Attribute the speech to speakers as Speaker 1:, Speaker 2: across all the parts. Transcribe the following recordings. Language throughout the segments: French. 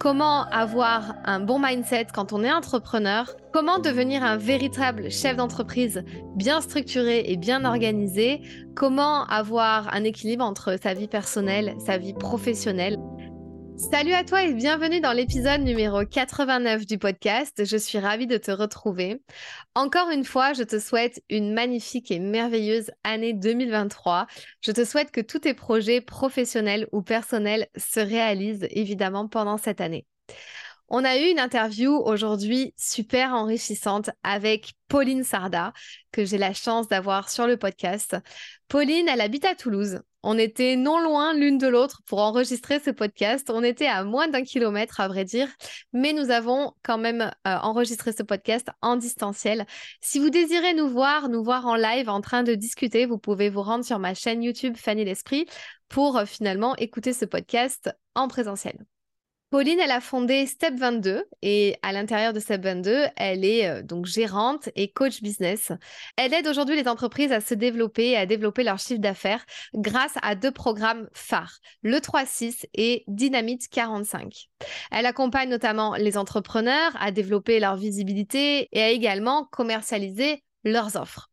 Speaker 1: comment avoir un bon mindset quand on est entrepreneur, comment devenir un véritable chef d'entreprise bien structuré et bien organisé, comment avoir un équilibre entre sa vie personnelle, sa vie professionnelle? Salut à toi et bienvenue dans l'épisode numéro 89 du podcast. Je suis ravie de te retrouver. Encore une fois, je te souhaite une magnifique et merveilleuse année 2023. Je te souhaite que tous tes projets professionnels ou personnels se réalisent évidemment pendant cette année. On a eu une interview aujourd'hui super enrichissante avec Pauline Sarda, que j'ai la chance d'avoir sur le podcast. Pauline, elle habite à Toulouse. On était non loin l'une de l'autre pour enregistrer ce podcast. On était à moins d'un kilomètre, à vrai dire, mais nous avons quand même euh, enregistré ce podcast en distanciel. Si vous désirez nous voir, nous voir en live en train de discuter, vous pouvez vous rendre sur ma chaîne YouTube Fanny l'Esprit pour euh, finalement écouter ce podcast en présentiel. Pauline, elle a fondé Step 22 et à l'intérieur de Step 22, elle est euh, donc gérante et coach business. Elle aide aujourd'hui les entreprises à se développer et à développer leur chiffre d'affaires grâce à deux programmes phares, le 36 et Dynamite 45. Elle accompagne notamment les entrepreneurs à développer leur visibilité et à également commercialiser leurs offres.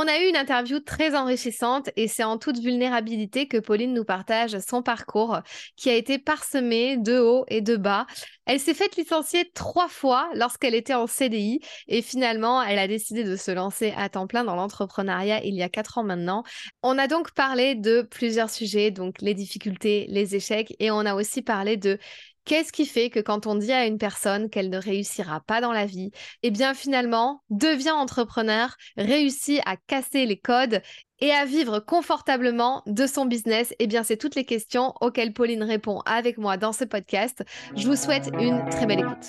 Speaker 1: On a eu une interview très enrichissante et c'est en toute vulnérabilité que Pauline nous partage son parcours qui a été parsemé de haut et de bas. Elle s'est faite licencier trois fois lorsqu'elle était en CDI et finalement elle a décidé de se lancer à temps plein dans l'entrepreneuriat il y a quatre ans maintenant. On a donc parlé de plusieurs sujets, donc les difficultés, les échecs et on a aussi parlé de Qu'est-ce qui fait que quand on dit à une personne qu'elle ne réussira pas dans la vie, eh bien finalement, devient entrepreneur, réussit à casser les codes et à vivre confortablement de son business? Eh bien, c'est toutes les questions auxquelles Pauline répond avec moi dans ce podcast. Je vous souhaite une très belle écoute.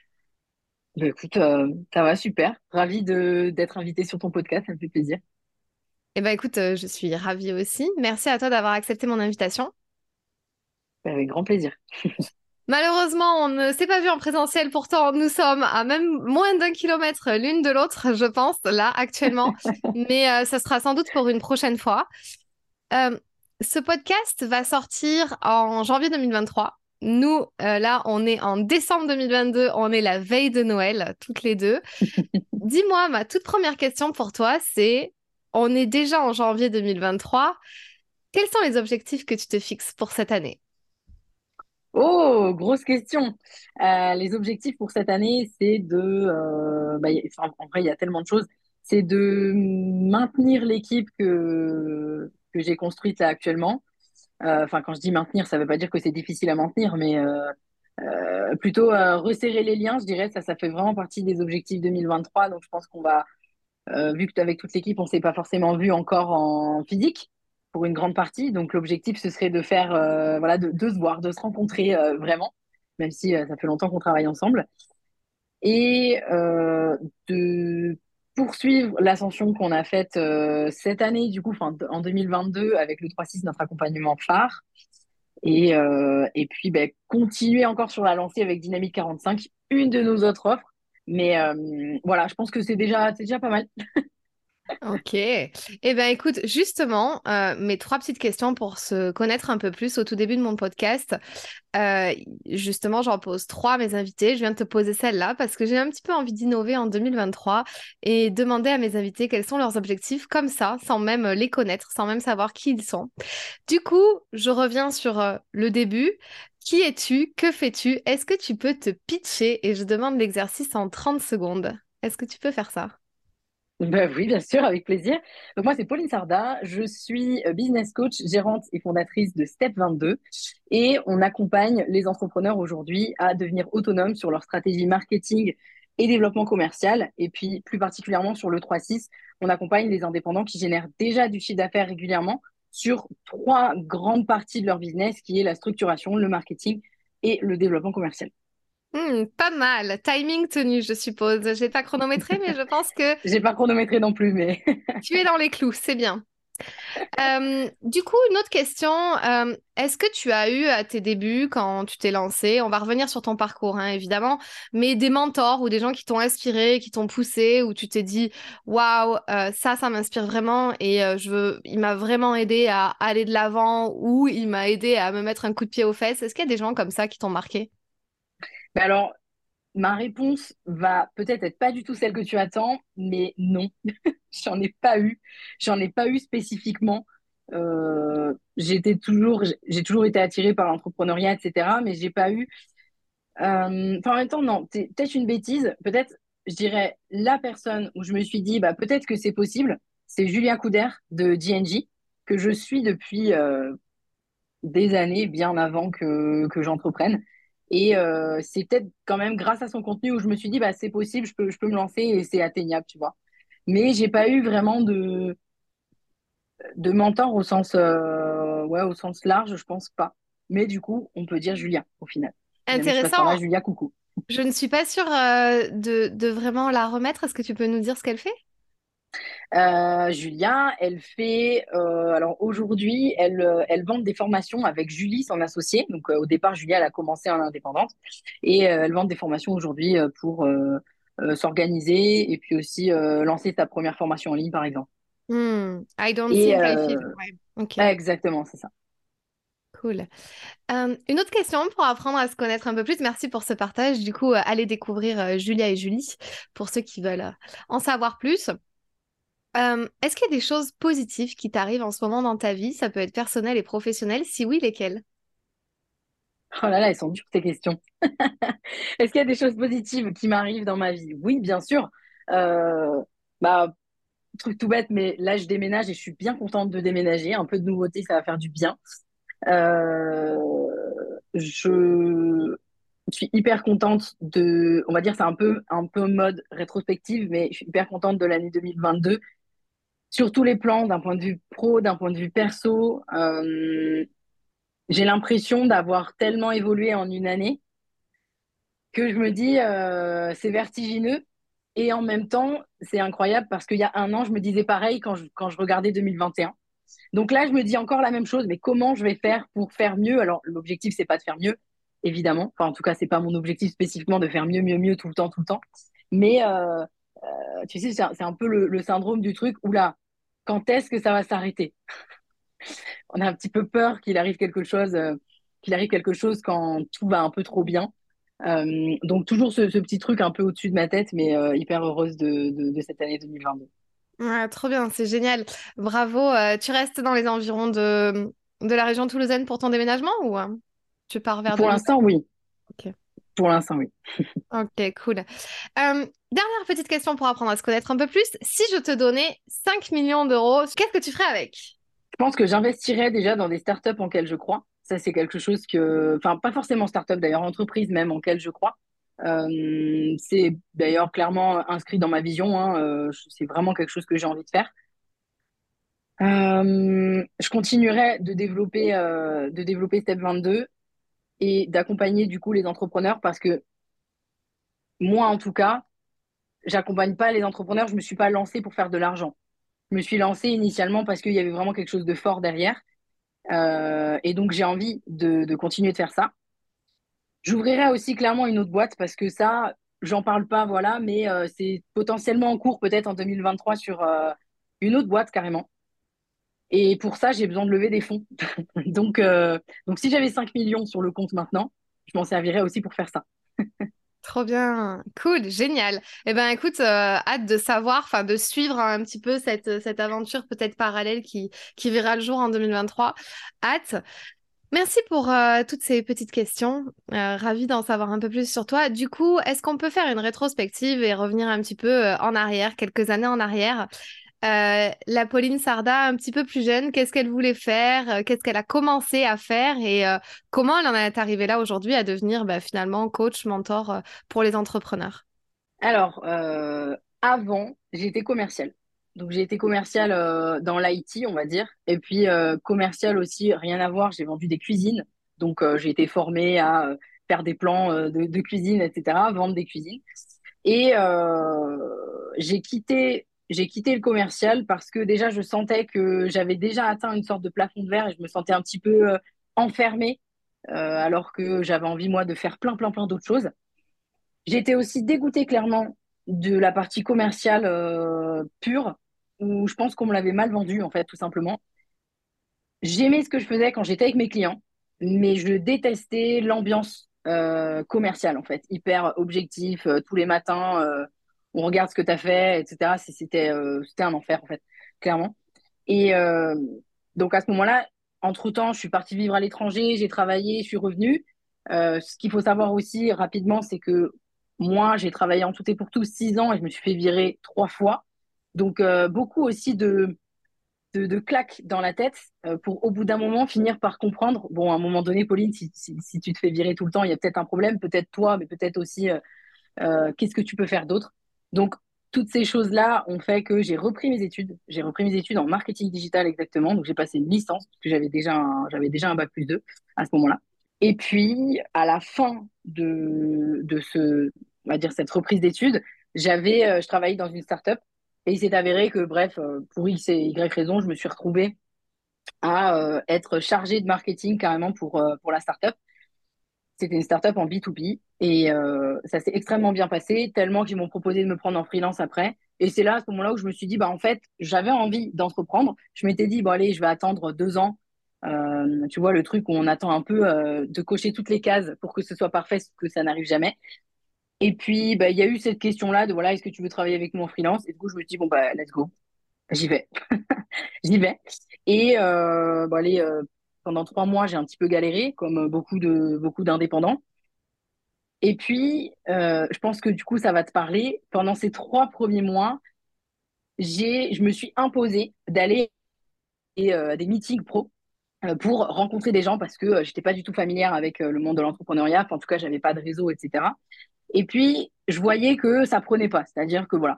Speaker 2: Bah, écoute, euh, ça va super. Ravie d'être invitée sur ton podcast, ça me fait plaisir.
Speaker 1: Eh ben écoute, euh, je suis ravie aussi. Merci à toi d'avoir accepté mon invitation.
Speaker 2: Bah, avec grand plaisir.
Speaker 1: Malheureusement, on ne s'est pas vu en présentiel, pourtant nous sommes à même moins d'un kilomètre l'une de l'autre, je pense, là actuellement. Mais euh, ça sera sans doute pour une prochaine fois. Ce podcast va sortir en janvier 2023. Nous, euh, là, on est en décembre 2022, on est la veille de Noël, toutes les deux. Dis-moi, ma toute première question pour toi, c'est, on est déjà en janvier 2023, quels sont les objectifs que tu te fixes pour cette année?
Speaker 2: Oh, grosse question. Euh, les objectifs pour cette année, c'est de... Euh, bah, en vrai, il y a tellement de choses. C'est de maintenir l'équipe que que j'ai construite là actuellement. Euh, enfin, quand je dis maintenir, ça ne veut pas dire que c'est difficile à maintenir, mais euh, euh, plutôt resserrer les liens, je dirais. Ça, ça fait vraiment partie des objectifs 2023. Donc, je pense qu'on va, vu qu'avec toute l'équipe, on ne s'est pas forcément vu encore en physique pour une grande partie. Donc, l'objectif, ce serait de faire, voilà, de, de, se voir, de se rencontrer vraiment, même si ça fait longtemps qu'on travaille ensemble. Et de poursuivre l'ascension qu'on a faite euh, cette année, du coup, en 2022, avec le 3-6, notre accompagnement phare. Et, euh, puis, ben, continuer encore sur la lancée avec Dynamique 45, une de nos autres offres. Mais euh, voilà, je pense que c'est déjà pas mal.
Speaker 1: Ok. Eh bien, écoute, justement, euh, mes trois petites questions pour se connaître un peu plus au tout début de mon podcast. Euh, justement, j'en pose trois à mes invités. Je viens de te poser celle-là parce que j'ai un petit peu envie d'innover en 2023 et demander à mes invités quels sont leurs objectifs comme ça, sans même les connaître, sans même savoir qui ils sont. Du coup, je reviens sur euh, le début. Qui es-tu? Que fais-tu? Est-ce que tu peux te pitcher? Et je demande l'exercice en 30 secondes. Est-ce que tu peux faire ça?
Speaker 2: Bah oui, bien sûr, avec plaisir. Donc moi, c'est Pauline Sarda. Je suis euh, business coach, gérante et fondatrice de Step 22. Et on accompagne les entrepreneurs aujourd'hui à devenir autonomes sur leur stratégie marketing et développement commercial. Et puis, plus particulièrement sur le 3-6, on accompagne les indépendants qui génèrent déjà du chiffre d'affaires régulièrement sur trois grandes parties de leur business, qui est la structuration, le marketing et le développement commercial.
Speaker 1: Hmm, pas mal. Timing tenu, je suppose. J'ai pas chronométré, mais je pense que.
Speaker 2: J'ai pas chronométré non plus, mais.
Speaker 1: tu es dans les clous, c'est bien. Euh, du coup, une autre question. Euh, est-ce que tu as eu à tes débuts, quand tu t'es lancé, on va revenir sur ton parcours, hein, évidemment, mais des mentors ou des gens qui t'ont inspiré, qui t'ont poussé, où tu t'es dit, waouh, euh, ça, ça m'inspire vraiment et je veux, il m'a vraiment aidé à aller de l'avant ou il m'a aidé à me mettre un coup de pied aux fesses. Est-ce qu'il y a des gens comme ça qui t'ont marqué?
Speaker 2: Alors, ma réponse va peut-être être pas du tout celle que tu attends, mais non, j'en ai pas eu. J'en ai pas eu spécifiquement. Euh, j'ai toujours été attirée par l'entrepreneuriat, etc. Mais j'ai pas eu. Euh, en même temps, non, c'est peut-être une bêtise. Peut-être, je dirais, la personne où je me suis dit, bah, peut-être que c'est possible, c'est Julien Couder de DNG, que je suis depuis euh, des années, bien avant que j'entreprenne. Et euh, c'est peut-être quand même grâce à son contenu où je me suis dit, bah, c'est possible, je peux, je peux me lancer et c'est atteignable, tu vois. Mais j'ai pas eu vraiment de, de mentor au sens, euh, ouais, au sens large, je pense pas. Mais du coup, on peut dire Julia au final.
Speaker 1: Intéressant.
Speaker 2: Julia, coucou.
Speaker 1: Je ne suis pas sûre euh, de, de, vraiment la remettre. Est-ce que tu peux nous dire ce qu'elle fait?
Speaker 2: Euh, Julia, elle fait, euh, alors aujourd'hui, elle, euh, elle vend des formations avec Julie, son associée. Donc au départ, Julia, elle a commencé en indépendante et elle vend des formations aujourd'hui pour s'organiser et puis aussi lancer sa première formation en ligne, par exemple.
Speaker 1: Hmm, I don't think I feel.
Speaker 2: Exactement, c'est ça.
Speaker 1: Cool. une autre question pour apprendre à se connaître un peu plus. Merci pour ce partage. Du coup, allez découvrir Julia et Julie pour ceux qui veulent en savoir plus. Euh, est-ce qu'il y a des choses positives qui t'arrivent en ce moment dans ta vie? Ça peut être personnel et professionnel. Si oui, lesquelles?
Speaker 2: Oh là là, elles sont dures tes questions. Est-ce qu'il y a des choses positives qui m'arrivent dans ma vie? Oui, bien sûr. Euh, bah, truc tout bête, mais là, je déménage et je suis bien contente de déménager. Un peu de nouveauté, ça va faire du bien. Euh, je suis hyper contente de, on va dire, c'est un peu, un peu mode rétrospective, mais je suis hyper contente de l'année 2022 sur tous les plans, d'un point de vue pro, d'un point de vue perso. Euh, j'ai l'impression d'avoir tellement évolué en une année que je me dis euh, c'est vertigineux et en même temps c'est incroyable parce qu'il y a un an je me disais pareil quand je, quand je regardais 2021. Donc là je me dis encore la même chose mais comment je vais faire pour faire mieux? Alors l'objectif c'est pas de faire mieux évidemment. Enfin en tout cas c'est pas mon objectif spécifiquement de faire mieux mieux mieux tout le temps tout le temps. Mais euh, tu sais c'est un, peu le, le, syndrome du truc où là quand est-ce que ça va s'arrêter? On a un petit peu peur qu'il arrive quelque chose, euh, qu'il arrive quelque chose quand tout va un peu trop bien. Euh, donc toujours ce, petit truc un peu au-dessus de ma tête, mais euh, hyper heureuse de, cette année 2022.
Speaker 1: Ouais, trop bien, c'est génial. Bravo. tu restes dans les environs de, de la région toulousaine pour ton déménagement ou tu pars vers
Speaker 2: Pour l'instant, oui. Pour l'instant, oui.
Speaker 1: ok, cool. Dernière petite question pour apprendre à se connaître un peu plus. Si je te donnais 5 millions d'euros, qu'est-ce que tu ferais avec?
Speaker 2: Je pense que j'investirais déjà dans des startups en lesquelles je crois. Ça, c'est quelque chose que, enfin, pas forcément startup d'ailleurs, entreprise même en lesquelles je crois. Euh, c'est d'ailleurs clairement inscrit dans ma vision. Hein, euh, c'est vraiment quelque chose que j'ai envie de faire. Euh, je continuerai de développer, de développer Step 22 et d'accompagner du coup les entrepreneurs parce que moi, en tout cas, j'accompagne pas les entrepreneurs, je me suis pas lancée pour faire de l'argent. Je me suis lancée initialement parce qu'il y avait vraiment quelque chose de fort derrière. Euh, et donc, j'ai envie de, continuer de faire ça. J'ouvrirai aussi clairement une autre boîte parce que ça, j'en parle pas, voilà, mais euh, c'est potentiellement en cours peut-être en 2023 sur euh, une autre boîte carrément. Et pour ça, j'ai besoin de lever des fonds. donc, donc, si j'avais 5 millions sur le compte maintenant, je m'en servirais aussi pour faire ça.
Speaker 1: Trop bien, cool, génial. Eh ben écoute, euh, hâte de savoir, enfin de suivre un petit peu cette, cette aventure peut-être parallèle qui, qui verra le jour en 2023. Hâte. Merci pour euh, toutes ces petites questions. Euh, ravie d'en savoir un peu plus sur toi. Du coup, est-ce qu'on peut faire une rétrospective et revenir un petit peu euh, en arrière, quelques années en arrière? La Pauline Sarda, un petit peu plus jeune, qu'est-ce qu'elle voulait faire? Qu'est-ce qu'elle a commencé à faire? Et comment elle en est arrivée là aujourd'hui à devenir bah, finalement coach, mentor pour les entrepreneurs?
Speaker 2: Alors, avant, j'étais commerciale. Donc j'ai été commerciale euh, dans l'IT, on va dire, et puis euh, commerciale aussi, rien à voir, j'ai vendu des cuisines. Donc euh, j'ai été formée à faire des plans de, cuisine, etc., vendre des cuisines. Et j'ai quitté, j'ai quitté le commercial parce que déjà je sentais que j'avais déjà atteint une sorte de plafond de verre et je me sentais un petit peu enfermée, alors que j'avais envie moi de faire plein, plein, plein d'autres choses. J'étais aussi dégoûtée clairement de la partie commerciale pure où je pense qu'on me l'avait mal vendu, en fait, tout simplement. J'aimais ce que je faisais quand j'étais avec mes clients, mais je détestais l'ambiance euh, commerciale, en fait, hyper objectif, euh, tous les matins, euh, on regarde ce que tu as fait, etc. C'était c'était un enfer, en fait, clairement. Et donc, à ce moment-là, entre-temps, je suis partie vivre à l'étranger, j'ai travaillé, je suis revenue. ce qu'il faut savoir aussi rapidement, c'est que moi, j'ai travaillé en tout et pour tout six ans et je me suis fait virer trois fois. Donc, euh, beaucoup aussi de, de, claques dans la tête euh, pour, au bout d'un moment, finir par comprendre. Bon, à un moment donné, Pauline, si, si, tu te fais virer tout le temps, il y a peut-être un problème, peut-être toi, mais peut-être aussi euh, qu'est-ce que tu peux faire d'autre? Donc, toutes ces choses-là ont fait que j'ai repris mes études. J'ai repris mes études en marketing digital exactement. Donc, j'ai passé une licence, parce que j'avais déjà, un, j'avais déjà un bac plus 2 à ce moment-là. Et puis, à la fin de, de ce, on va dire, cette reprise d'études, j'avais, je travaillais dans une start-up et il s'est avéré que, bref, euh, pour X et Y raison, je me suis retrouvée à euh, être chargée de marketing carrément pour, euh, pour la startup. C'était une startup en B2B et ça s'est extrêmement bien passé, tellement qu'ils m'ont proposé de me prendre en freelance après. Et c'est là, à ce moment-là, où je me suis dit, bah, en fait, j'avais envie d'entreprendre. Je m'étais dit, bon, allez, je vais attendre deux ans. tu vois, le truc où on attend un peu de cocher toutes les cases pour que ce soit parfait, que ça n'arrive jamais. Et puis, bah, il y a eu cette question-là de voilà, est-ce que tu veux travailler avec moi en freelance? Et du coup, je me suis dit, bon, bah, let's go. J'y vais. J'y vais. Et euh, bon, allez, euh, pendant trois mois, j'ai un petit peu galéré, comme beaucoup de beaucoup d'indépendants. Et puis, euh, je pense que du coup, ça va te parler. Pendant ces trois premiers mois, j'ai, je me suis imposée d'aller à des meetings pro pour rencontrer des gens parce que j'étais pas du tout familière avec le monde de l'entrepreneuriat. en tout cas, j'avais pas de réseau, etc. Et puis, je voyais que ça prenait pas. C'est-à-dire que voilà,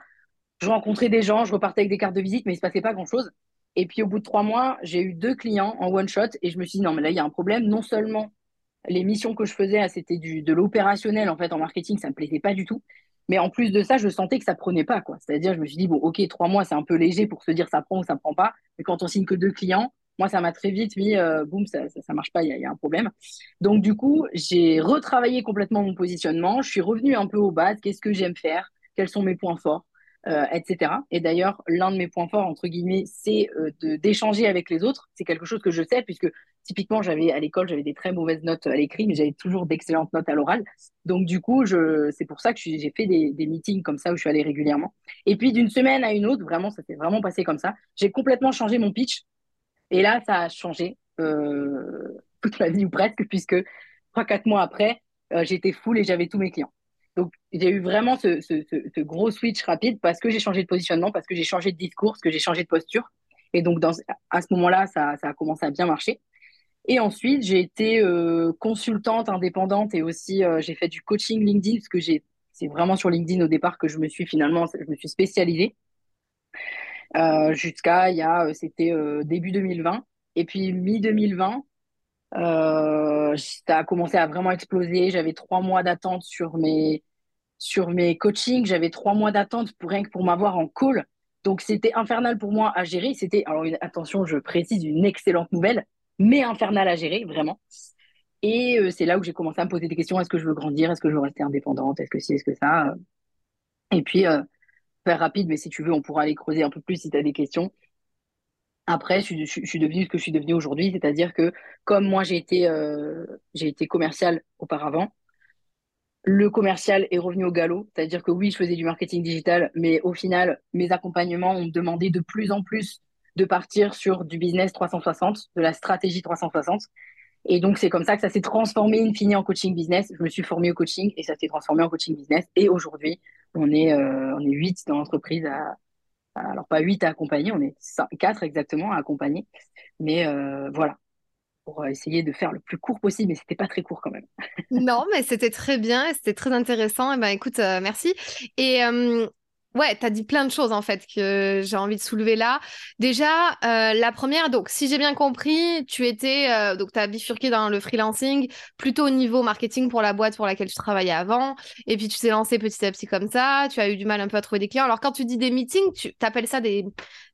Speaker 2: je rencontrais des gens, je repartais avec des cartes de visite, mais il se passait pas grand-chose. Et puis, au bout de trois mois, j'ai eu deux clients en one shot et je me suis dit, non, mais là, il y a un problème. Non seulement les missions que je faisais, ah, c'était de l'opérationnel, en fait, en marketing, ça me plaisait pas du tout. Mais en plus de ça, je sentais que ça prenait pas, quoi. C'est-à-dire, je me suis dit, bon, OK, trois mois, c'est un peu léger pour se dire ça prend ou ça prend pas. Mais quand on signe que deux clients, moi, ça m'a très vite mis, euh, boum, ça, ça, marche pas, il y, a un problème. Donc, du coup, j'ai retravaillé complètement mon positionnement. Je suis revenue un peu aux bases. Qu'est-ce que j'aime faire? Quels sont mes points forts? Euh, etc. Et d'ailleurs, l'un de mes points forts, entre guillemets, c'est euh, d'échanger avec les autres. C'est quelque chose que je sais, puisque typiquement, j'avais à l'école, j'avais des très mauvaises notes à l'écrit, mais j'avais toujours d'excellentes notes à l'oral. Donc, du coup, c'est pour ça que j'ai fait des, des, meetings comme ça où je suis allée régulièrement. Et puis, d'une semaine à une autre, vraiment, ça s'est vraiment passé comme ça. J'ai complètement changé mon pitch. Et là, ça a changé euh, toute ma vie ou presque, puisque trois, quatre mois après, euh, j'étais full et j'avais tous mes clients. Donc, j'ai eu vraiment ce, gros switch rapide parce que j'ai changé de positionnement, parce que j'ai changé de discours, parce que j'ai changé de posture. Et donc, à ce moment-là, ça, a commencé à bien marcher. Et ensuite, j'ai été euh, consultante indépendante et aussi euh, j'ai fait du coaching LinkedIn parce que c'est vraiment sur LinkedIn au départ que je me suis finalement, je me suis spécialisée. Euh, jusqu'à il y a, c'était début 2020. Et puis mi-2020, ça a commencé à vraiment exploser. J'avais trois mois d'attente sur mes, sur mes coachings. J'avais trois mois d'attente pour rien que pour m'avoir en call. Donc c'était infernal pour moi à gérer. C'était, alors attention, je précise une excellente nouvelle, mais infernal à gérer, vraiment. Et c'est là où j'ai commencé à me poser des questions. Est-ce que je veux grandir? Est-ce que je veux rester indépendante? Est-ce que si Est-ce que ça? Et puis, faire rapide, mais si tu veux, on pourra aller creuser un peu plus si tu as des questions. Après, je, suis devenue ce que je suis devenue aujourd'hui, c'est-à-dire que comme moi j'ai été, euh, été commercial auparavant, le commercial est revenu au galop, c'est-à-dire que oui, je faisais du marketing digital, mais au final, mes accompagnements ont demandé de plus en plus de partir sur du business 360, de la stratégie 360. Et donc, c'est comme ça que ça s'est transformé in fine en coaching business. Je me suis formée au coaching et ça s'est transformé en coaching business. Et aujourd'hui, on est, euh, on est 8 dans l'entreprise à, alors pas 8 à accompagner, on est 4 exactement à accompagner. Mais euh, voilà, pour essayer de faire le plus court possible, mais c'était pas très court quand même.
Speaker 1: non, mais c'était très bien c'était très intéressant. Et eh ben écoute, euh, merci. Et Ouais, tu as dit plein de choses en fait que j'ai envie de soulever là. Déjà, euh, la première, donc si j'ai bien compris, tu étais, euh, donc tu as bifurqué dans le freelancing plutôt au niveau marketing pour la boîte pour laquelle tu travaillais avant. Et puis tu t'es lancé petit à petit comme ça. Tu as eu du mal un peu à trouver des clients. Alors quand tu dis des meetings, tu appelles ça des,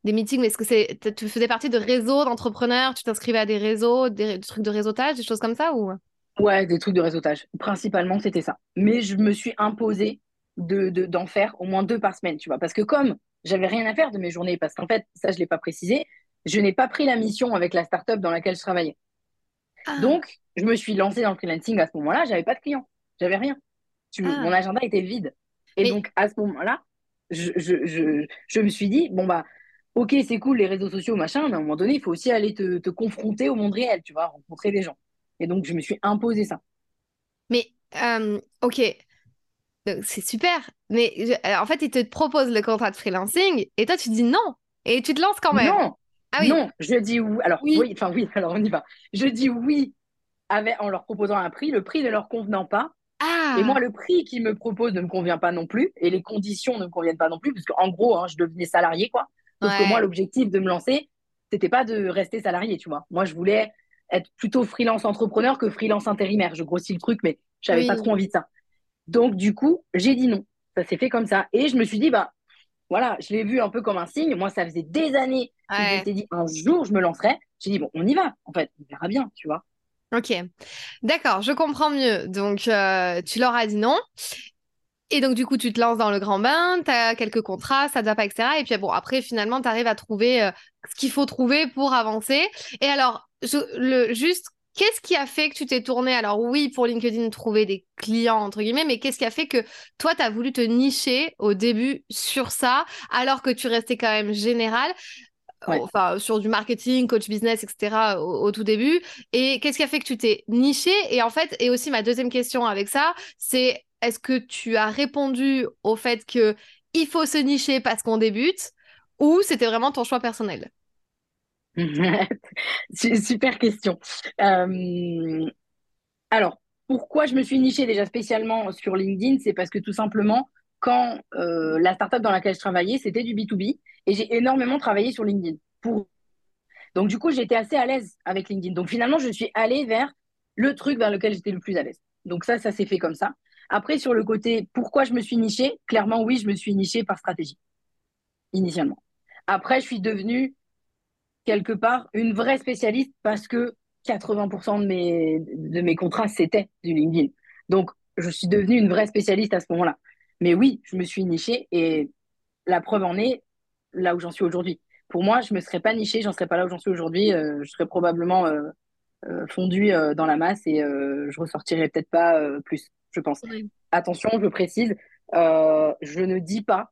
Speaker 1: des meetings, mais est-ce que c'est, tu faisais partie de réseaux d'entrepreneurs? Tu t'inscrivais à des réseaux, des, trucs de réseautage, des choses comme ça ou?
Speaker 2: Ouais, des trucs de réseautage. Principalement, c'était ça. Mais je me suis imposée de, d'en faire au moins deux par semaine, tu vois. Parce que comme j'avais rien à faire de mes journées, parce qu'en fait, ça, je ne l'ai pas précisé, je n'ai pas pris la mission avec la startup dans laquelle je travaillais. Ah. Donc, je me suis lancée dans le freelancing à ce moment-là, j'avais pas de clients, j'avais rien. Ah. Mon agenda était vide. Et donc, à ce moment-là, je, je, je, je, me suis dit, bon, bah, ok, c'est cool les réseaux sociaux, machin, mais à un moment donné, il faut aussi aller te, te confronter au monde réel, tu vois, rencontrer des gens. Et donc, je me suis imposé ça.
Speaker 1: Mais, euh, ok, c'est super. Mais euh, en fait, ils te proposent le contrat de freelancing et toi, tu dis non. Et tu te lances quand même.
Speaker 2: Non. Ah oui. Non, je dis oui. Alors, oui. enfin oui, alors on y va. Je dis oui avec, en leur proposant un prix, le prix ne leur convenant pas. Ah. Et moi, le prix qu'ils me proposent ne me convient pas non plus. Et les conditions ne me conviennent pas non plus. Parce qu'en gros, hein, je devenais salarié, quoi. Parce que moi, l'objectif de me lancer, c'était pas de rester salarié, tu vois. Moi, je voulais être plutôt freelance entrepreneur que freelance intérimaire. Je grossis le truc, mais j'avais pas trop envie de ça. Donc, du coup, j'ai dit non. Ça s'est fait comme ça. Et je me suis dit, bah, voilà, je l'ai vu un peu comme un signe. Moi, ça faisait des années que je m'étais dit, un jour, je me lancerai. J'ai dit, bon, on y va. En fait, on verra bien, tu vois.
Speaker 1: Ok, d'accord, je comprends mieux. Donc, euh, tu leur as dit non. Et donc, du coup, tu te lances dans le grand bain, tu as quelques contrats, ça ne va pas, etc. Et puis, bon, après, finalement, tu arrives à trouver euh, ce qu'il faut trouver pour avancer. Et alors, je, le, juste Qu'est-ce qui a fait que tu t'es tourné Alors oui, pour LinkedIn, trouver des clients, entre guillemets, mais qu'est-ce qui a fait que toi, tu as voulu te nicher au début sur ça, alors que tu restais quand même général Enfin, sur du marketing, coach business, etc. Au, tout début? Et qu'est-ce qui a fait que tu t'es niché Et en fait, et aussi ma deuxième question avec ça, c'est est-ce que tu as répondu au fait que il faut se nicher parce qu'on débute, ou c'était vraiment ton choix personnel?
Speaker 2: Super question. Euh, alors, pourquoi je me suis nichée déjà spécialement sur LinkedIn? C'est parce que tout simplement, quand euh, la startup dans laquelle je travaillais, c'était du B2B et j'ai énormément travaillé sur LinkedIn. Donc, du coup, j'étais assez à l'aise avec LinkedIn. Donc, finalement, je suis allée vers le truc vers lequel j'étais le plus à l'aise. Donc, ça, ça s'est fait comme ça. Après, sur le côté pourquoi je me suis nichée, clairement, oui, je me suis nichée par stratégie, initialement. Après, je suis devenue quelque part une vraie spécialiste parce que 80% de mes, de mes contrats, c'était du LinkedIn. Donc, je suis devenue une vraie spécialiste à ce moment-là. Mais oui, je me suis nichée et la preuve en est là où j'en suis aujourd'hui. Pour moi, je ne me serais pas nichée, j'en serais pas là où j'en suis aujourd'hui. Euh, je serais probablement euh, euh, fondue dans la masse et je ressortirais peut-être pas plus, je pense. Attention, je précise, je ne dis pas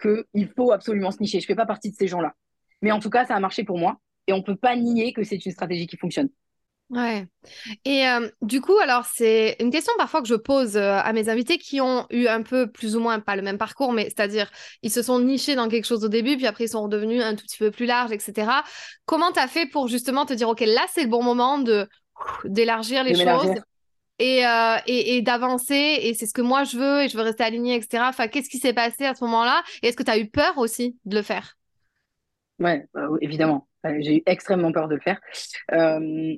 Speaker 2: qu'il faut absolument se nicher. Je fais pas partie de ces gens-là. Mais en tout cas, ça a marché pour moi et on peut pas nier que c'est une stratégie qui fonctionne.
Speaker 1: Ouais. Et euh, du coup, alors c'est une question parfois que je pose euh, à mes invités qui ont eu un peu plus ou moins pas le même parcours, mais c'est-à-dire ils se sont nichés dans quelque chose au début, puis après ils sont redevenus un tout petit peu plus larges, etc. Comment tu as fait pour justement te dire, ok, là c'est le bon moment de d'élargir les choses et, euh, et, et d'avancer, et c'est ce que moi je veux, et je veux rester aligné, etc. Enfin, qu'est-ce qui s'est passé à ce moment-là? Et est-ce que tu as eu peur aussi de le faire?
Speaker 2: Ouais, bah évidemment. J'ai eu extrêmement peur de le faire. Euh,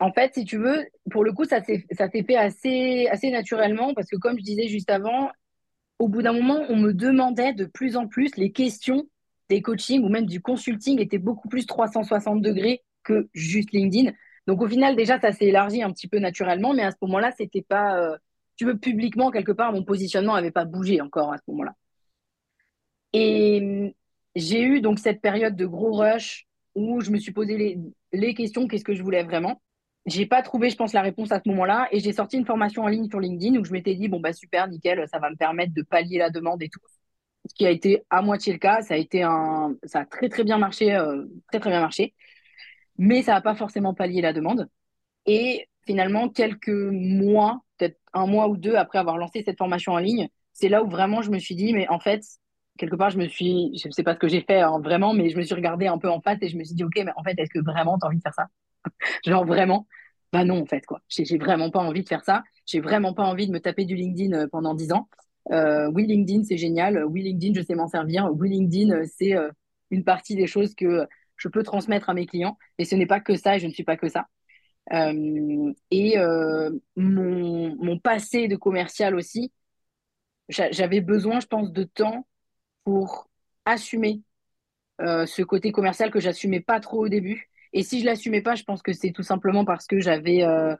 Speaker 2: en fait, si tu veux, pour le coup, ça s'est fait assez, naturellement parce que, comme je disais juste avant, au bout d'un moment, on me demandait de plus en plus les questions des coachings ou même du consulting étaient beaucoup plus 360 degrés que juste LinkedIn. Donc, au final, déjà, ça s'est élargi un petit peu naturellement, mais à ce moment-là, c'était pas, euh, tu veux, publiquement, quelque part, mon positionnement n'avait pas bougé encore à ce moment-là. Et j'ai eu donc cette période de gros rush où je me suis posé les, questions, qu'est-ce que je voulais vraiment. J'ai pas trouvé, je pense, la réponse à ce moment-là, et j'ai sorti une formation en ligne sur LinkedIn où je m'étais dit bon bah super, nickel, ça va me permettre de pallier la demande et tout. Ce qui a été à moitié le cas, ça a été un, ça a très très bien marché, euh, très très bien marché, mais ça n'a pas forcément pallié la demande. Et finalement, quelques mois, peut-être un mois ou deux après avoir lancé cette formation en ligne, c'est là où vraiment je me suis dit, mais en fait, quelque part, je me suis, je ne sais pas ce que j'ai fait hein, vraiment, mais je me suis regardée un peu en face et je me suis dit, ok, mais en fait, est-ce que vraiment tu as envie de faire ça? Genre vraiment? Bah non, en fait, quoi. J'ai vraiment pas envie de faire ça. J'ai vraiment pas envie de me taper du LinkedIn euh, pendant 10 ans. Euh, oui, LinkedIn, c'est génial. Oui, LinkedIn, je sais m'en servir. Oui, LinkedIn, euh, c'est une partie des choses que je peux transmettre à mes clients. Et ce n'est pas que ça, et je ne suis pas que ça. et mon, mon passé de commercial aussi, j'avais besoin, je pense, de temps pour assumer euh, ce côté commercial que j'assumais pas trop au début. Et si je l'assumais pas, je pense que c'est tout simplement parce que j'avais, euh,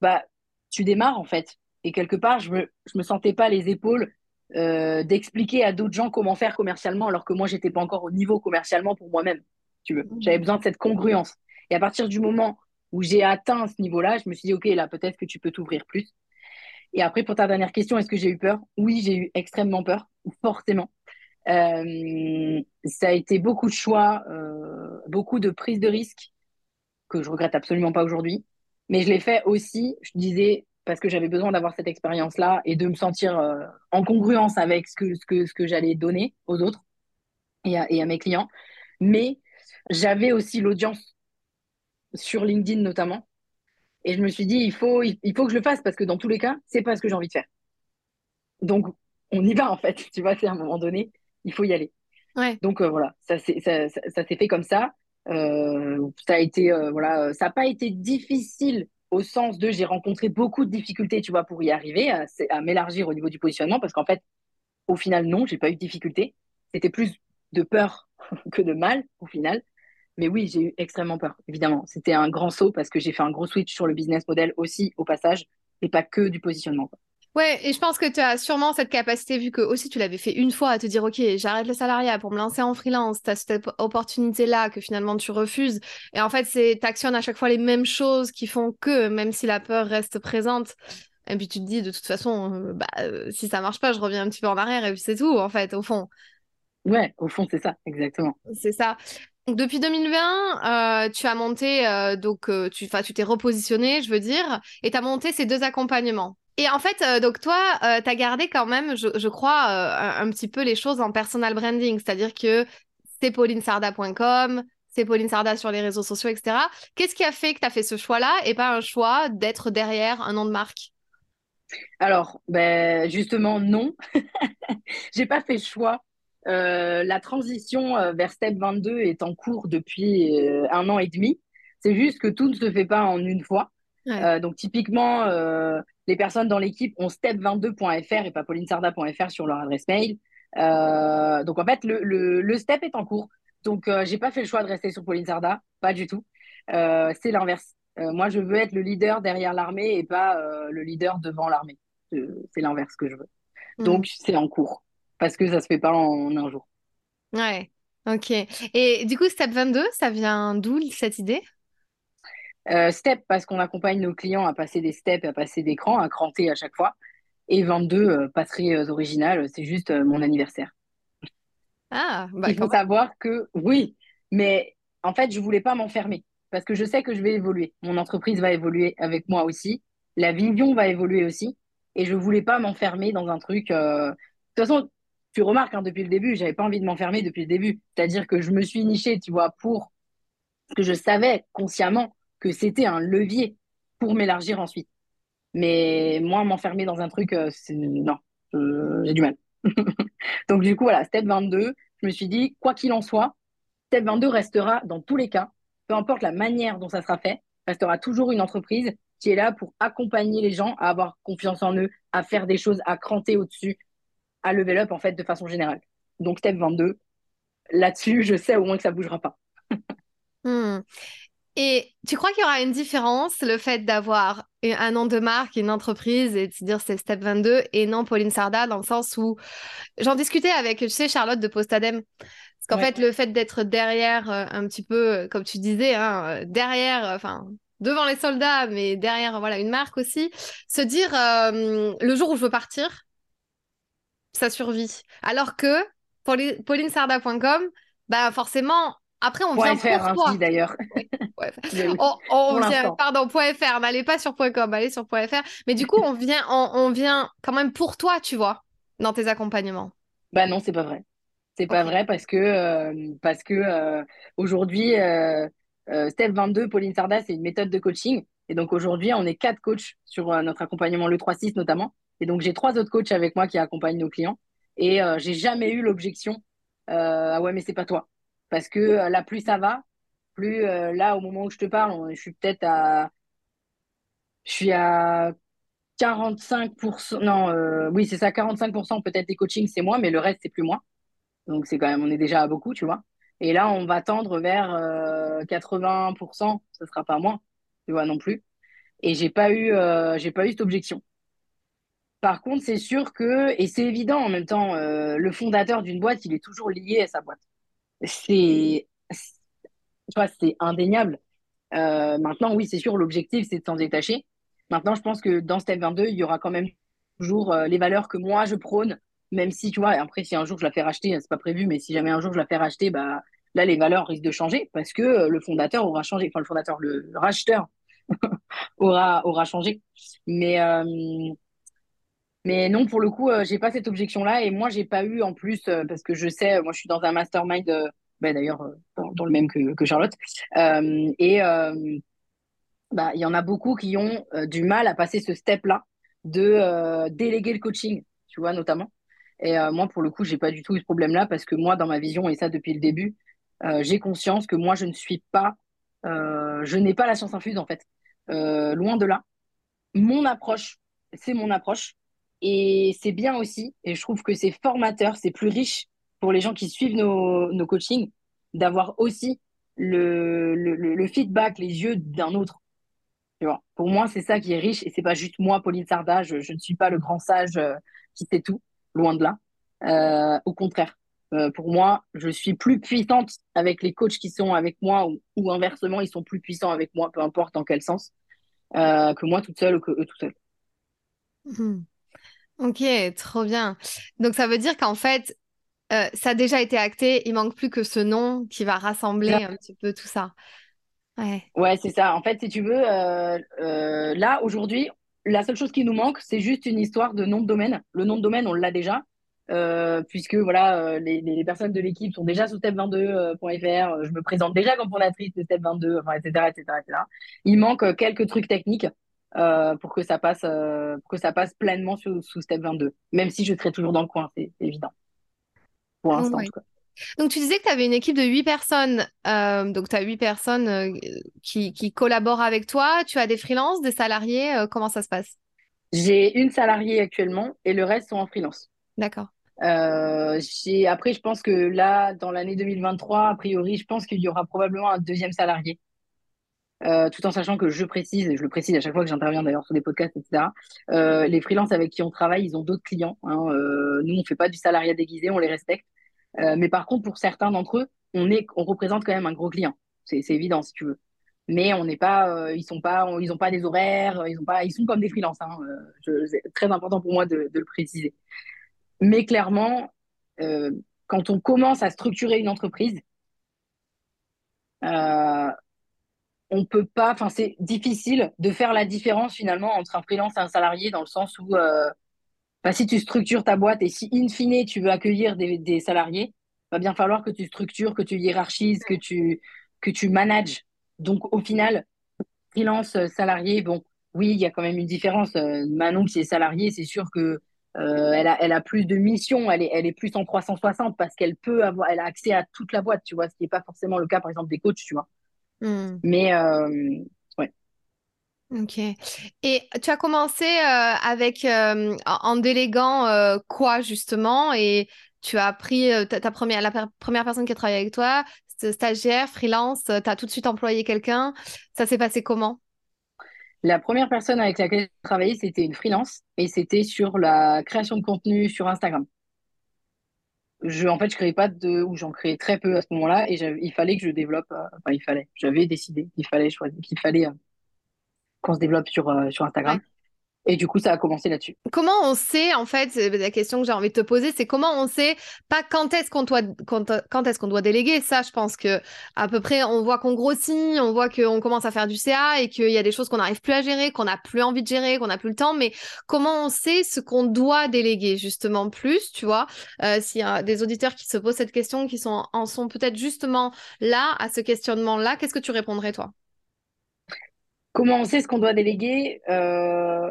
Speaker 2: bah, tu démarres en fait. Et quelque part, je me, je me sentais pas les épaules euh, d'expliquer à d'autres gens comment faire commercialement, alors que moi, j'étais pas encore au niveau commercialement pour moi-même. Tu veux, j'avais besoin de cette congruence. Et à partir du moment où j'ai atteint ce niveau-là, je me suis dit, ok, là, peut-être que tu peux t'ouvrir plus. Et après, pour ta dernière question, est-ce que j'ai eu peur? Oui, j'ai eu extrêmement peur, forcément. Euh, ça a été beaucoup de choix, euh, beaucoup de prises de risques que je regrette absolument pas aujourd'hui. Mais je l'ai fait aussi, je disais, parce que j'avais besoin d'avoir cette expérience-là et de me sentir euh, en congruence avec ce que, ce que, ce que j'allais donner aux autres et à, et à mes clients. Mais j'avais aussi l'audience sur LinkedIn notamment. Et je me suis dit, il faut, il, faut que je le fasse parce que dans tous les cas, c'est pas ce que j'ai envie de faire. Donc, on y va en fait. Tu vois, c'est à un moment donné, il faut y aller.
Speaker 1: Ouais.
Speaker 2: Donc euh, voilà, ça s'est ça, ça, fait comme ça. Euh, ça a été euh, voilà, ça n'a pas été difficile au sens de j'ai rencontré beaucoup de difficultés, tu vois, pour y arriver, à, à m'élargir au niveau du positionnement, parce qu'en fait, au final, non, j'ai pas eu de difficultés. C'était plus de peur que de mal, au final. Mais oui, j'ai eu extrêmement peur, évidemment. C'était un grand saut parce que j'ai fait un gros switch sur le business model aussi, au passage, et pas que du positionnement.
Speaker 1: Ouais, et je pense que tu as sûrement cette capacité, vu que aussi tu l'avais fait une fois, à te dire, OK, j'arrête le salariat pour me lancer en freelance, tu as cette opportunité-là que finalement tu refuses. Et en fait, c'est actionnes à chaque fois les mêmes choses qui font que, même si la peur reste présente, et puis tu te dis, de toute façon, euh, bah, euh, si ça marche pas, je reviens un petit peu en arrière et puis c'est tout, en fait, au fond.
Speaker 2: Ouais, au fond, c'est ça, exactement.
Speaker 1: C'est ça. depuis 2020, euh, tu as monté, donc tu tu t'es repositionné, je veux dire, et tu as monté ces deux accompagnements. Et en fait, euh, donc toi, euh, tu as gardé quand même, je, crois, euh, un, petit peu les choses en personal branding, c'est-à-dire que c'est paulinesarda.com, c'est Pauline Sarda sur les réseaux sociaux, etc. Qu'est-ce qui a fait que tu as fait ce choix-là et pas un choix d'être derrière un nom de marque?
Speaker 2: Alors, ben, justement, non. J'ai pas fait le choix. la transition vers Step 22 est en cours depuis un an et demi. C'est juste que tout ne se fait pas en une fois. Donc, typiquement, les personnes dans l'équipe ont step22.fr et pas paulinesarda.fr sur leur adresse mail. Euh, donc en fait, le, step est en cours. Donc euh, j'ai pas fait le choix de rester sur Pauline Sarda, pas du tout. Euh, c'est l'inverse. moi, je veux être le leader derrière l'armée et pas le leader devant l'armée. c'est l'inverse que je veux. Hmm. Donc c'est en cours parce que ça se fait pas en un jour.
Speaker 1: Ouais. Ok. Et du coup, step 22, ça vient d'où cette idée?
Speaker 2: euh, step, parce qu'on accompagne nos clients à passer des steps, à passer des crans, à cranter à chaque fois. Et 22, euh, pas très euh, original, c'est juste mon anniversaire.
Speaker 1: Ah, bah,
Speaker 2: Il faut savoir que, oui, mais en fait, je voulais pas m'enfermer parce que je sais que je vais évoluer. Mon entreprise va évoluer avec moi aussi. La vision va évoluer aussi. Et je voulais pas m'enfermer dans un truc. De toute façon, tu remarques hein, depuis le début, j'avais pas envie de m'enfermer depuis le début. C'est-à-dire que je me suis nichée, tu vois, pour ce que je savais consciemment que c'était un levier pour m'élargir ensuite. Mais moi, m'enfermer dans un truc, euh, non, j'ai du mal. Donc du coup, voilà, step 22, je me suis dit, quoi qu'il en soit, step 22 restera dans tous les cas, peu importe la manière dont ça sera fait, restera toujours une entreprise qui est là pour accompagner les gens à avoir confiance en eux, à faire des choses, à cranter au-dessus, à level up en fait de façon générale. Donc step 22, là-dessus, je sais au moins que ça bougera pas.
Speaker 1: Hmm. Et tu crois qu'il y aura une différence, le fait d'avoir un nom de marque, une entreprise et de se dire c'est Step 22 et non Pauline Sarda, dans le sens où j'en discutais avec, tu sais, Charlotte de Postadem. Parce qu'en fait, le fait d'être derrière, euh, un petit peu, euh, comme tu disais, hein, euh, derrière, enfin, devant les soldats, mais derrière, voilà, une marque aussi, se dire le jour où je veux partir, ça survit. Alors que paulinesarda.com, bah forcément, Après, on vient
Speaker 2: .fr,
Speaker 1: pour
Speaker 2: hein, d'ailleurs.
Speaker 1: On, vient, pardon, point .fr, n'allez pas sur .com, allez sur .fr. Mais du coup, on vient, on, on vient quand même pour toi, tu vois, dans tes accompagnements.
Speaker 2: Bah non, c'est pas vrai. C'est pas vrai parce que euh, parce que euh, aujourd'hui, euh, Step 22, Pauline Sarda, c'est une méthode de coaching. Et donc aujourd'hui, on est quatre coachs sur notre accompagnement le 3-6 notamment. Et donc j'ai trois autres coachs avec moi qui accompagnent nos clients. Et j'ai jamais eu l'objection. Ah ouais, mais c'est pas toi. Parce que euh, là, plus ça va, plus euh, là, au moment où je te parle, je suis peut-être à, je suis à 45%. Non, euh, oui, c'est ça, 45% peut-être des coachings, c'est moi, mais le reste, c'est plus moi. Donc c'est quand même, on est déjà à beaucoup, tu vois. Et là, on va tendre vers euh, 80%, ce sera pas moins, tu vois, non plus. Et j'ai pas eu, pas eu cette objection. Par contre, c'est sûr que, et c'est évident en même temps, le fondateur d'une boîte, il est toujours lié à sa boîte. C'est, c'est- indéniable. Euh, maintenant, oui, c'est sûr, l'objectif, c'est de s'en détacher. Maintenant, je pense que dans Step 22, il y aura quand même toujours euh, les valeurs que moi, je prône, même si, tu vois, après, si un jour je la fais racheter, c'est pas prévu, mais si jamais un jour je la fais racheter, bah, là, les valeurs risquent de changer parce que euh, le fondateur aura changé, enfin, le fondateur, le racheteur aura, aura changé. Mais, euh, mais non, pour le coup, euh, j'ai pas cette objection-là et moi, j'ai pas eu en plus, euh, parce que je sais, moi, je suis dans un mastermind, euh, ben, d'ailleurs, euh, dans, le même que, que Charlotte. Et, bah, il y en a beaucoup qui ont du mal à passer ce step-là de déléguer le coaching, tu vois, notamment. Et moi, pour le coup, j'ai pas du tout eu ce problème-là parce que moi, dans ma vision, et ça depuis le début, j'ai conscience que moi, je ne suis pas, je n'ai pas la science infuse, en fait. Loin de là. Mon approche, c'est mon approche. Et c'est bien aussi, et je trouve que c'est formateur, c'est plus riche pour les gens qui suivent nos, nos coachings, d'avoir aussi le, le, feedback, les yeux d'un autre. Tu vois, pour moi, c'est ça qui est riche et c'est pas juste moi, Pauline Sarda, je, ne suis pas le grand sage euh, qui sait tout, loin de là. Euh, au contraire, Euh, pour moi, je suis plus puissante avec les coachs qui sont avec moi ou, ou inversement, ils sont plus puissants avec moi, peu importe dans quel sens, que moi toute seule ou que eux tout seuls.
Speaker 1: Mhm. Ok, trop bien. Donc ça veut dire qu'en fait, euh, ça a déjà été acté, il manque plus que ce nom qui va rassembler un petit peu tout ça. Ouais.
Speaker 2: Ouais, c'est ça. En fait, si tu veux, euh, euh, là, aujourd'hui, la seule chose qui nous manque, c'est juste une histoire de nom de domaine. Le nom de domaine, on l'a déjà, puisque voilà, les, personnes de l'équipe sont déjà sous step22.fr. Je me présente déjà comme fondatrice de Step22, enfin, etc., etc., etc. Il manque quelques trucs techniques euh, pour que ça passe, euh, pour que ça passe pleinement sous, sous Step22. Même si je serai toujours dans le coin, c'est évident. Pour l'instant, en
Speaker 1: Ouais.
Speaker 2: tout cas.
Speaker 1: Donc tu disais que tu avais une équipe de huit personnes. Euh, donc tu as huit personnes qui, qui collaborent avec toi. Tu as des freelances, des salariés. comment ça se passe?
Speaker 2: J'ai une salariée actuellement et le reste sont en freelance.
Speaker 1: D'accord.
Speaker 2: Euh, après, je pense que là, dans l'année 2023, a priori, je pense qu'il y aura probablement un deuxième salarié. Euh, tout en sachant que je précise, et je le précise à chaque fois que j'interviens d'ailleurs sur des podcasts, etc. euh, les freelances avec qui on travaille, ils ont d'autres clients. hein. Euh, nous, on fait pas du salariat déguisé, on les respecte. Mais par contre, pour certains d'entre eux, on est, on représente quand même un gros client. C'est, évident, si tu veux. Mais on n'est pas, ils sont pas, ils ont pas des horaires, ils ont pas, ils sont comme des freelances. Hein. C'est très important pour moi de, de le préciser. Mais clairement, quand on commence à structurer une entreprise, on peut pas, enfin, c'est difficile de faire la différence finalement entre un freelance et un salarié dans le sens où, euh, bah, si tu structures ta boîte et si in fine tu veux accueillir des, des salariés, va bien falloir que tu structures, que tu hiérarchises, que tu, que tu manages. Donc au final, freelance, euh, salarié, bon, oui, il y a quand même une différence. Euh, Manon qui est salariée, c'est sûr que elle a, elle a plus de missions, elle est, elle est plus en 360 parce qu'elle peut avoir, elle a accès à toute la boîte, tu vois, ce qui n'est pas forcément le cas, par exemple, des coachs, tu vois.
Speaker 1: Hmm.
Speaker 2: Mais euh, ouais.
Speaker 1: Ok. Et tu as commencé euh, avec euh, en déléguant quoi justement? Et tu as pris ta, ta première la per- première personne qui a travaillé avec toi, st- stagiaire, freelance, tu as tout de suite employé quelqu'un. Ça s'est passé comment?
Speaker 2: La première personne avec laquelle j'ai travaillé, c'était une freelance et c'était sur la création de contenu sur Instagram. Je, en fait, je créais pas de, ou j'en créais très peu à ce moment-là et il fallait que je développe, euh, enfin, il fallait, j'avais décidé qu'il fallait choisir, qu'il fallait euh, qu'on se développe sur, euh, sur
Speaker 1: Ouais.
Speaker 2: Et du coup, ça a commencé là-dessus.
Speaker 1: Comment on sait, en fait, la question que j'ai envie de te poser, c'est comment on sait pas quand est-ce qu'on doit, quand, quand est-ce qu'on doit déléguer? Ça, je pense que à peu près, on voit qu'on grossit, on voit qu'on commence à faire du CA et qu'il y a des choses qu'on n'arrive plus à gérer, qu'on n'a plus envie de gérer, qu'on n'a plus le temps. Mais comment on sait ce qu'on doit déléguer justement plus, tu vois? Euh, S'il y a des auditeurs qui se posent cette question, qui sont en sont peut-être justement là à ce questionnement-là, qu'est-ce que tu répondrais toi?
Speaker 2: Comment on sait ce qu'on doit déléguer? Euh,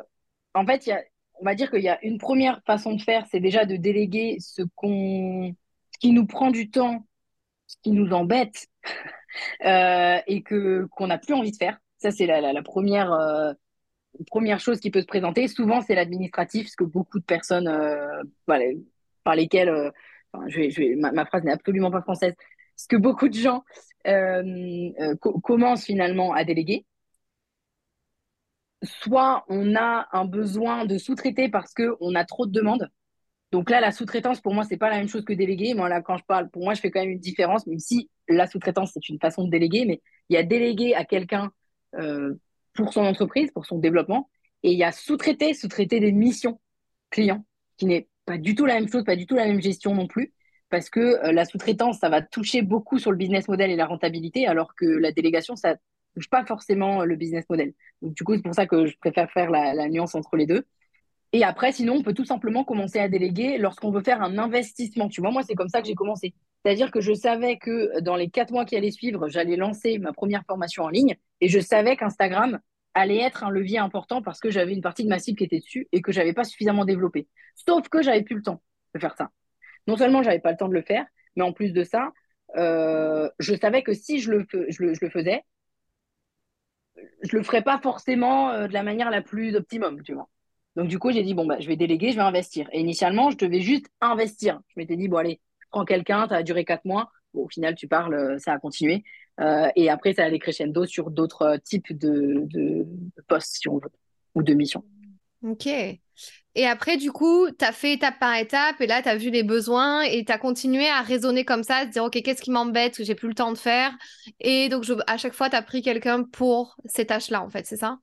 Speaker 2: en fait, y a, on va dire qu'il y a une première façon de faire, c'est déjà de déléguer ce qu'on, ce qui nous prend du temps, ce qui nous embête euh, et que qu'on n'a plus envie de faire. Ça, c'est la, la, première euh, première chose qui peut se présenter. Souvent, c'est l'administratif, ce que beaucoup de personnes euh, par lesquelles, je vais, ma, phrase n'est absolument pas française, ce que beaucoup de gens commencent finalement à déléguer soit on a un besoin de sous-traiter parce qu'on a trop de demandes. Donc là, la sous-traitance, pour moi, c'est pas la même chose que déléguer. Moi, là, quand je parle, pour moi, je fais quand même une différence, même si la sous-traitance, c'est une façon de déléguer, mais il y a déléguer à quelqu'un euh, pour son entreprise, pour son développement, et il y a sous-traiter, sous-traiter des missions clients, qui n'est pas du tout la même chose, pas du tout la même gestion non plus, parce que euh, la sous-traitance, ça va toucher beaucoup sur le business model et la rentabilité, alors que la délégation, ça touche pas forcément le business model. Du coup, c'est pour ça que je préfère faire la, nuance entre les deux. Et après, sinon, on peut tout simplement commencer à déléguer lorsqu'on veut faire un investissement. Tu vois, moi, c'est comme ça que j'ai commencé. C'est-à-dire que je savais que dans les quatre mois qui allaient suivre, j'allais lancer ma première formation en ligne et je savais qu'Instagram allait être un levier important parce que j'avais une partie de ma cible qui était dessus et que j'avais pas suffisamment développé. Sauf que j'avais plus le temps de faire ça. Non seulement j'avais pas le temps de le faire, mais en plus de ça, euh, je savais que si je le faisais, je le ferai pas forcément euh, de la manière la plus optimum, tu vois. Donc du coup, j'ai dit bon bah je vais déléguer, je vais investir. Et initialement, je devais juste investir. Je m'étais dit bon allez, prends quelqu'un, ça a duré quatre mois. Au final, tu parles, euh, ça a continué. Euh, et après, ça a allé crescendo sur d'autres types de, de, de postes, si on veut, ou de missions.
Speaker 1: Ok. Et après, du coup, tu as fait étape par étape et là, tu as vu les besoins et tu as continué à raisonner comme ça, à se dire, OK, qu'est-ce qui m'embête, que j'ai plus le temps de faire? Et donc, à chaque fois, tu as pris quelqu'un pour ces tâches-là, en fait, c'est ça?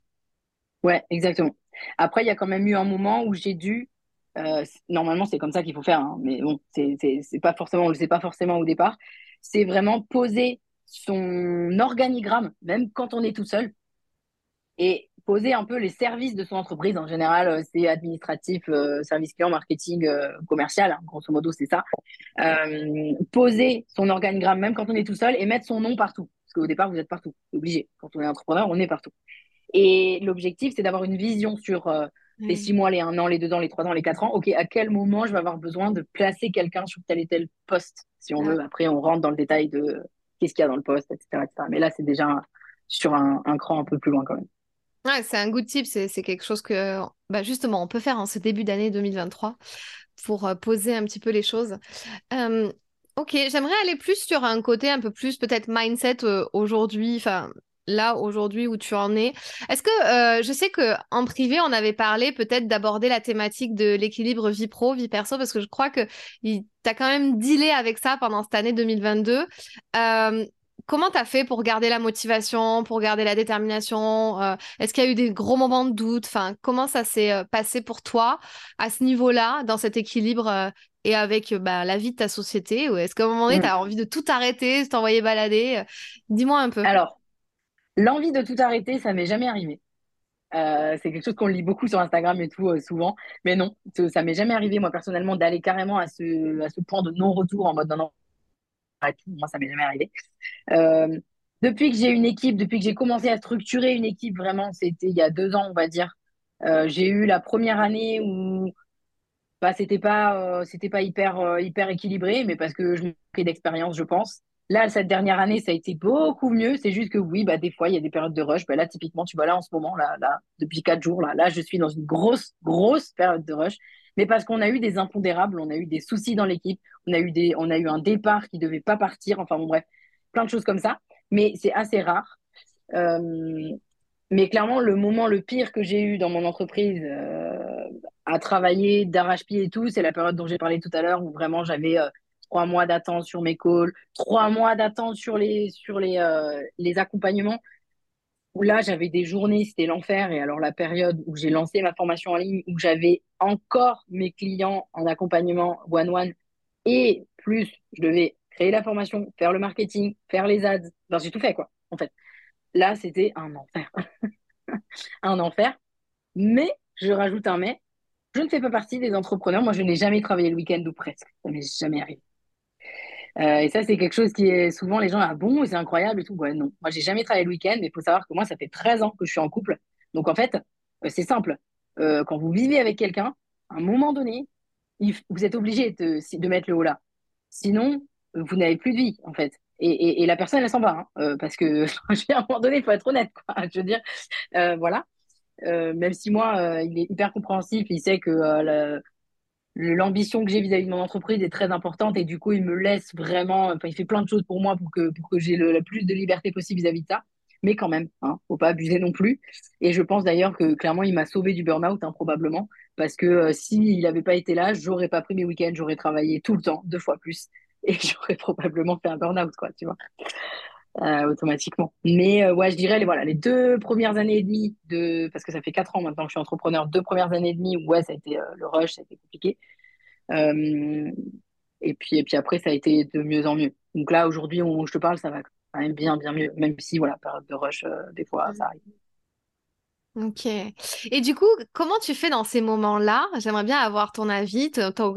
Speaker 2: Ouais, exactement. Après, il y a quand même eu un moment où j'ai dû, euh, normalement, c'est comme ça qu'il faut faire, hein, mais bon, c'est pas forcément, on le sait pas forcément au départ, c'est vraiment poser son organigramme, même quand on est tout seul. Et poser un peu les services de son entreprise. En général, euh, c'est administratif, euh, service client, marketing, euh, commercial. Hein, grosso modo, c'est ça. Euh, poser son organigramme, même quand on est tout seul, et mettre son nom partout. Parce qu'au départ, vous êtes partout. C'est obligé. Quand on est entrepreneur, on est partout. Et l'objectif, c'est d'avoir une vision sur les six mois, les un an, les deux ans, les trois ans, les quatre ans. OK, à quel moment je vais avoir besoin de placer quelqu'un sur tel et tel poste, si on veut. Après, on rentre dans le détail de qu'est-ce qu'il y a dans le poste, etc. etc. Mais là, c'est déjà sur un, un cran un peu plus loin quand même.
Speaker 1: Ouais, c'est un good tip, c'est quelque chose que bah justement on peut faire en ce début d'année 2023 pour euh, poser un petit peu les choses. Ok, j'aimerais aller plus sur un côté un peu plus peut-être mindset aujourd'hui, enfin là aujourd'hui où tu en es. Est-ce que je sais que en privé on avait parlé peut-être d'aborder la thématique de l'équilibre vie pro vie perso parce que je crois que tu as quand même dealé avec ça pendant cette année 2022. Comment tu as fait pour garder la motivation, pour garder la détermination euh, Est-ce qu'il y a eu des gros moments de doute? Enfin, Comment ça s'est euh, passé pour toi à ce niveau-là, dans cet équilibre euh, et avec bah, la vie de ta société? Ou est-ce qu'à un moment donné, mmh. tu as envie de tout arrêter, de t'envoyer balader? Dis-moi un peu.
Speaker 2: Alors, l'envie de tout arrêter, ça m'est jamais arrivé. Euh, c'est quelque chose qu'on lit beaucoup sur Instagram et tout, euh, souvent. Mais non, ça m'est jamais arrivé, moi, personnellement, d'aller carrément à ce, à ce point de non-retour en mode non, non, moi, ça m'est jamais arrivé. Euh, depuis que j'ai une équipe, depuis que j'ai commencé à structurer une équipe, vraiment, c'était il y a deux ans, on va dire. Euh, j'ai eu la première année où bah, c'était pas, euh, pas hyper, hyper équilibré, mais parce que je manquais d'expérience, je pense. Là, cette dernière année, ça a été beaucoup mieux. C'est juste que oui, bah, des fois, il y a des périodes de rush. Bah, là, typiquement, tu vois, là, en ce moment, là, depuis quatre jours, là, là, je suis dans une grosse, grosse période de rush mais parce qu'on a eu des impondérables, on a eu des soucis dans l'équipe, on a eu on a eu un départ qui devait pas partir, enfin bon bref, plein de choses comme ça. Mais c'est assez rare. Euh, mais clairement, le moment le pire que j'ai eu dans mon entreprise euh, à travailler d'arrache-pied et tout, c'est la période dont j'ai parlé tout à l'heure où vraiment j'avais euh, trois mois d'attente sur mes calls, trois mois d'attente sur les sur les les accompagnements là, j'avais des journées, c'était l'enfer. Et alors, la période où j'ai lancé ma formation en ligne, où j'avais encore mes clients en accompagnement one-one, et plus, je devais créer la formation, faire le marketing, faire les ads. J'ai tout fait, quoi, en fait. Là, c'était un enfer. un enfer. Mais, je rajoute un mais, je ne fais pas partie des entrepreneurs. Moi, je n'ai jamais travaillé le week-end ou presque. Ça m'est jamais arrivé. Euh, et ça, c'est quelque chose qui est souvent les gens, ah bon, c'est incroyable et tout. Ouais, non. Moi, j'ai jamais travaillé le week-end, mais il faut savoir que moi, ça fait 13 ans que je suis en couple. Donc, en fait, euh, c'est simple. Euh, quand vous vivez avec quelqu'un, à un moment donné, vous êtes obligé de, mettre le haut là. Sinon, vous n'avez plus de vie, en fait. Et, et, et la personne, elle s'en va. Hein, parce que, à un moment donné, il faut être honnête. Quoi. Je veux dire, voilà. même si moi, il est hyper compréhensif, il sait que l'ambition que j'ai vis-à-vis de mon entreprise est très importante et du coup, il me laisse vraiment, enfin, il fait plein de choses pour moi pour que, pour que j'ai le, plus de liberté possible vis-à-vis de ça. Mais quand même, hein, faut pas abuser non plus. Et je pense d'ailleurs que clairement, il m'a sauvé du burn-out, hein, probablement, parce que euh, s'il n'avait pas été là, j'aurais pas pris mes week-ends, j'aurais travaillé tout le temps, deux fois plus, et j'aurais probablement fait un burn-out, quoi, tu vois. Euh, automatiquement. Mais euh, ouais, je dirais les voilà les deux premières années et demie de parce que ça fait quatre ans maintenant que je suis entrepreneur, deux premières années et demie ouais ça a été euh, le rush, ça a été compliqué. et puis et puis après ça a été de mieux en mieux. Donc là aujourd'hui où je te parle ça va quand même bien bien mieux même si voilà période de rush des fois ça arrive.
Speaker 1: Ok. Et du coup, comment tu fais dans ces moments-là? J'aimerais bien avoir ton avis,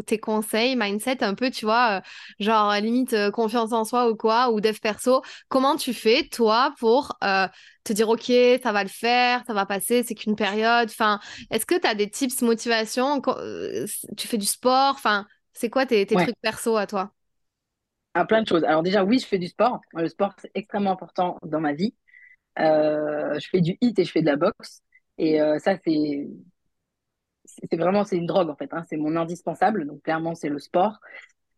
Speaker 1: tes conseils, mindset un peu, tu vois, euh, genre limite euh, confiance en soi ou quoi, ou dev perso. Comment tu fais, toi, pour euh, te dire, OK, ça va le faire, ça va passer, c'est qu'une période? Enfin, est-ce que tu as des tips motivation? Tu fais du sport? Enfin, c'est quoi tes, trucs perso à toi?
Speaker 2: Ah, plein de choses. Alors déjà, oui, je fais du sport. Le sport, c'est extrêmement important dans ma vie. je fais du hit et je fais de la boxe. Et euh, ça, c'est c'est vraiment c'est une drogue en fait. Hein. C'est mon indispensable. Donc clairement, c'est le sport.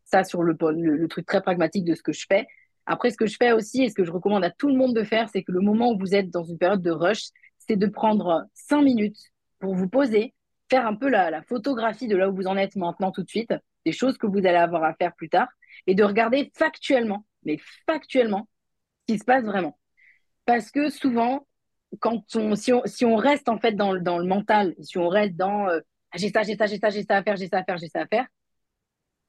Speaker 2: Ça sur le, le, truc très pragmatique de ce que je fais. Après, ce que je fais aussi et ce que je recommande à tout le monde de faire, c'est que le moment où vous êtes dans une période de rush, c'est de prendre cinq minutes pour vous poser, faire un peu la, la, photographie de là où vous en êtes maintenant tout de suite, des choses que vous allez avoir à faire plus tard, et de regarder factuellement, mais factuellement, ce qui se passe vraiment. Parce que souvent, quand si, on, si on reste en fait dans, le, dans le mental, si on reste dans euh, ah, j'ai ça, j'ai ça, j'ai ça, j'ai ça à faire, j'ai ça à faire, j'ai ça à faire,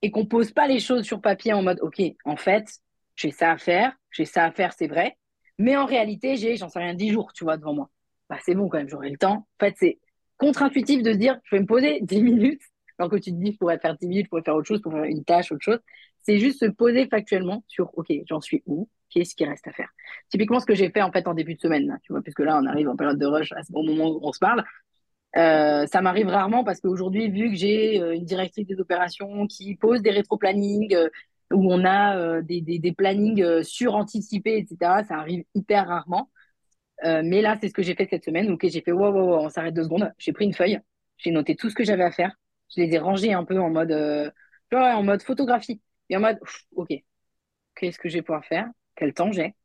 Speaker 2: et qu'on pose pas les choses sur papier en mode ok, en fait, j'ai ça à faire, j'ai ça à faire, c'est vrai, mais en réalité, j'ai, j'en sais rien, 10 jours, tu vois, devant moi. Bah, c'est bon quand même, j'aurai le temps. En fait, c'est contre-intuitif de se dire, je vais me poser 10 minutes, alors que tu te dis, je pourrais faire 10 minutes, je pourrais faire autre chose, pour faire une tâche, autre chose. C'est juste se poser factuellement sur, OK, j'en suis où? Qu'est-ce qui reste à faire? Typiquement, ce que j'ai fait en fait en début de semaine, tu vois, puisque là, on arrive en période de rush à ce bon moment où on se parle. Euh, ça m'arrive rarement parce qu'aujourd'hui, vu que j'ai euh, une directrice des opérations qui pose des rétro-plannings, euh, où on a des, des, des, plannings suranticipés, etc., ça arrive hyper rarement. mais là, c'est ce que j'ai fait cette semaine. Ok, j'ai fait wow, wow, wow, on s'arrête deux secondes. J'ai pris une feuille, j'ai noté tout ce que j'avais à faire. Je les ai rangés un peu en mode, en mode photographie et en mode, ok, qu'est-ce que je vais pouvoir faire? Quel temps j'ai?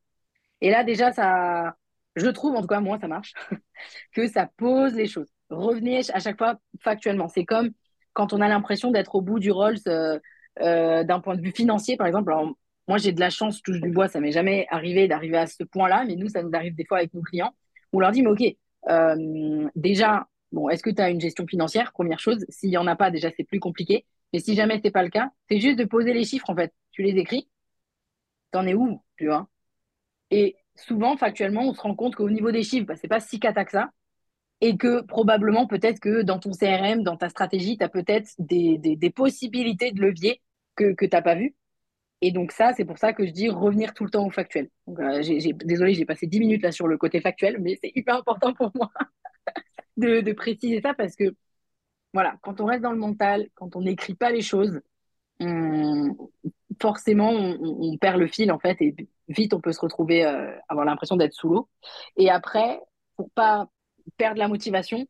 Speaker 2: Et là, déjà, ça, je trouve, en tout cas, moi, ça marche, que ça pose les choses. Revenez à chaque fois factuellement. C'est comme quand on a l'impression d'être au bout du Rolls euh, euh, d'un point de vue financier, par exemple. Alors, moi, j'ai de la chance, touche du bois, ça m'est jamais arrivé d'arriver à ce point-là, mais nous, ça nous arrive des fois avec nos clients. On leur dit, mais OK, euh, déjà, bon, est-ce que tu as une gestion financière? Première chose. S'il n'y en a pas, déjà, c'est plus compliqué. Mais si jamais ce n'est pas le cas, c'est juste de poser les chiffres, en fait. Tu les écris. T'en es où tu vois? Et souvent, factuellement, on se rend compte qu'au niveau des chiffres, bah, c'est pas si cata que ça. Et que probablement, peut-être que dans ton CRM, dans ta stratégie, tu as peut-être des, des, possibilités de levier que, que tu n'as pas vu. Et donc ça, c'est pour ça que je dis revenir tout le temps au factuel. Donc, euh, désolé, j'ai passé 10 minutes là sur le côté factuel, mais c'est hyper important pour moi de, de, préciser ça parce que, voilà, quand on reste dans le mental, quand on n'écrit pas les choses, forcément, on, perd le fil, en fait, et vite, on peut se retrouver, euh, avoir l'impression d'être sous l'eau. Et après, pour pas perdre la motivation,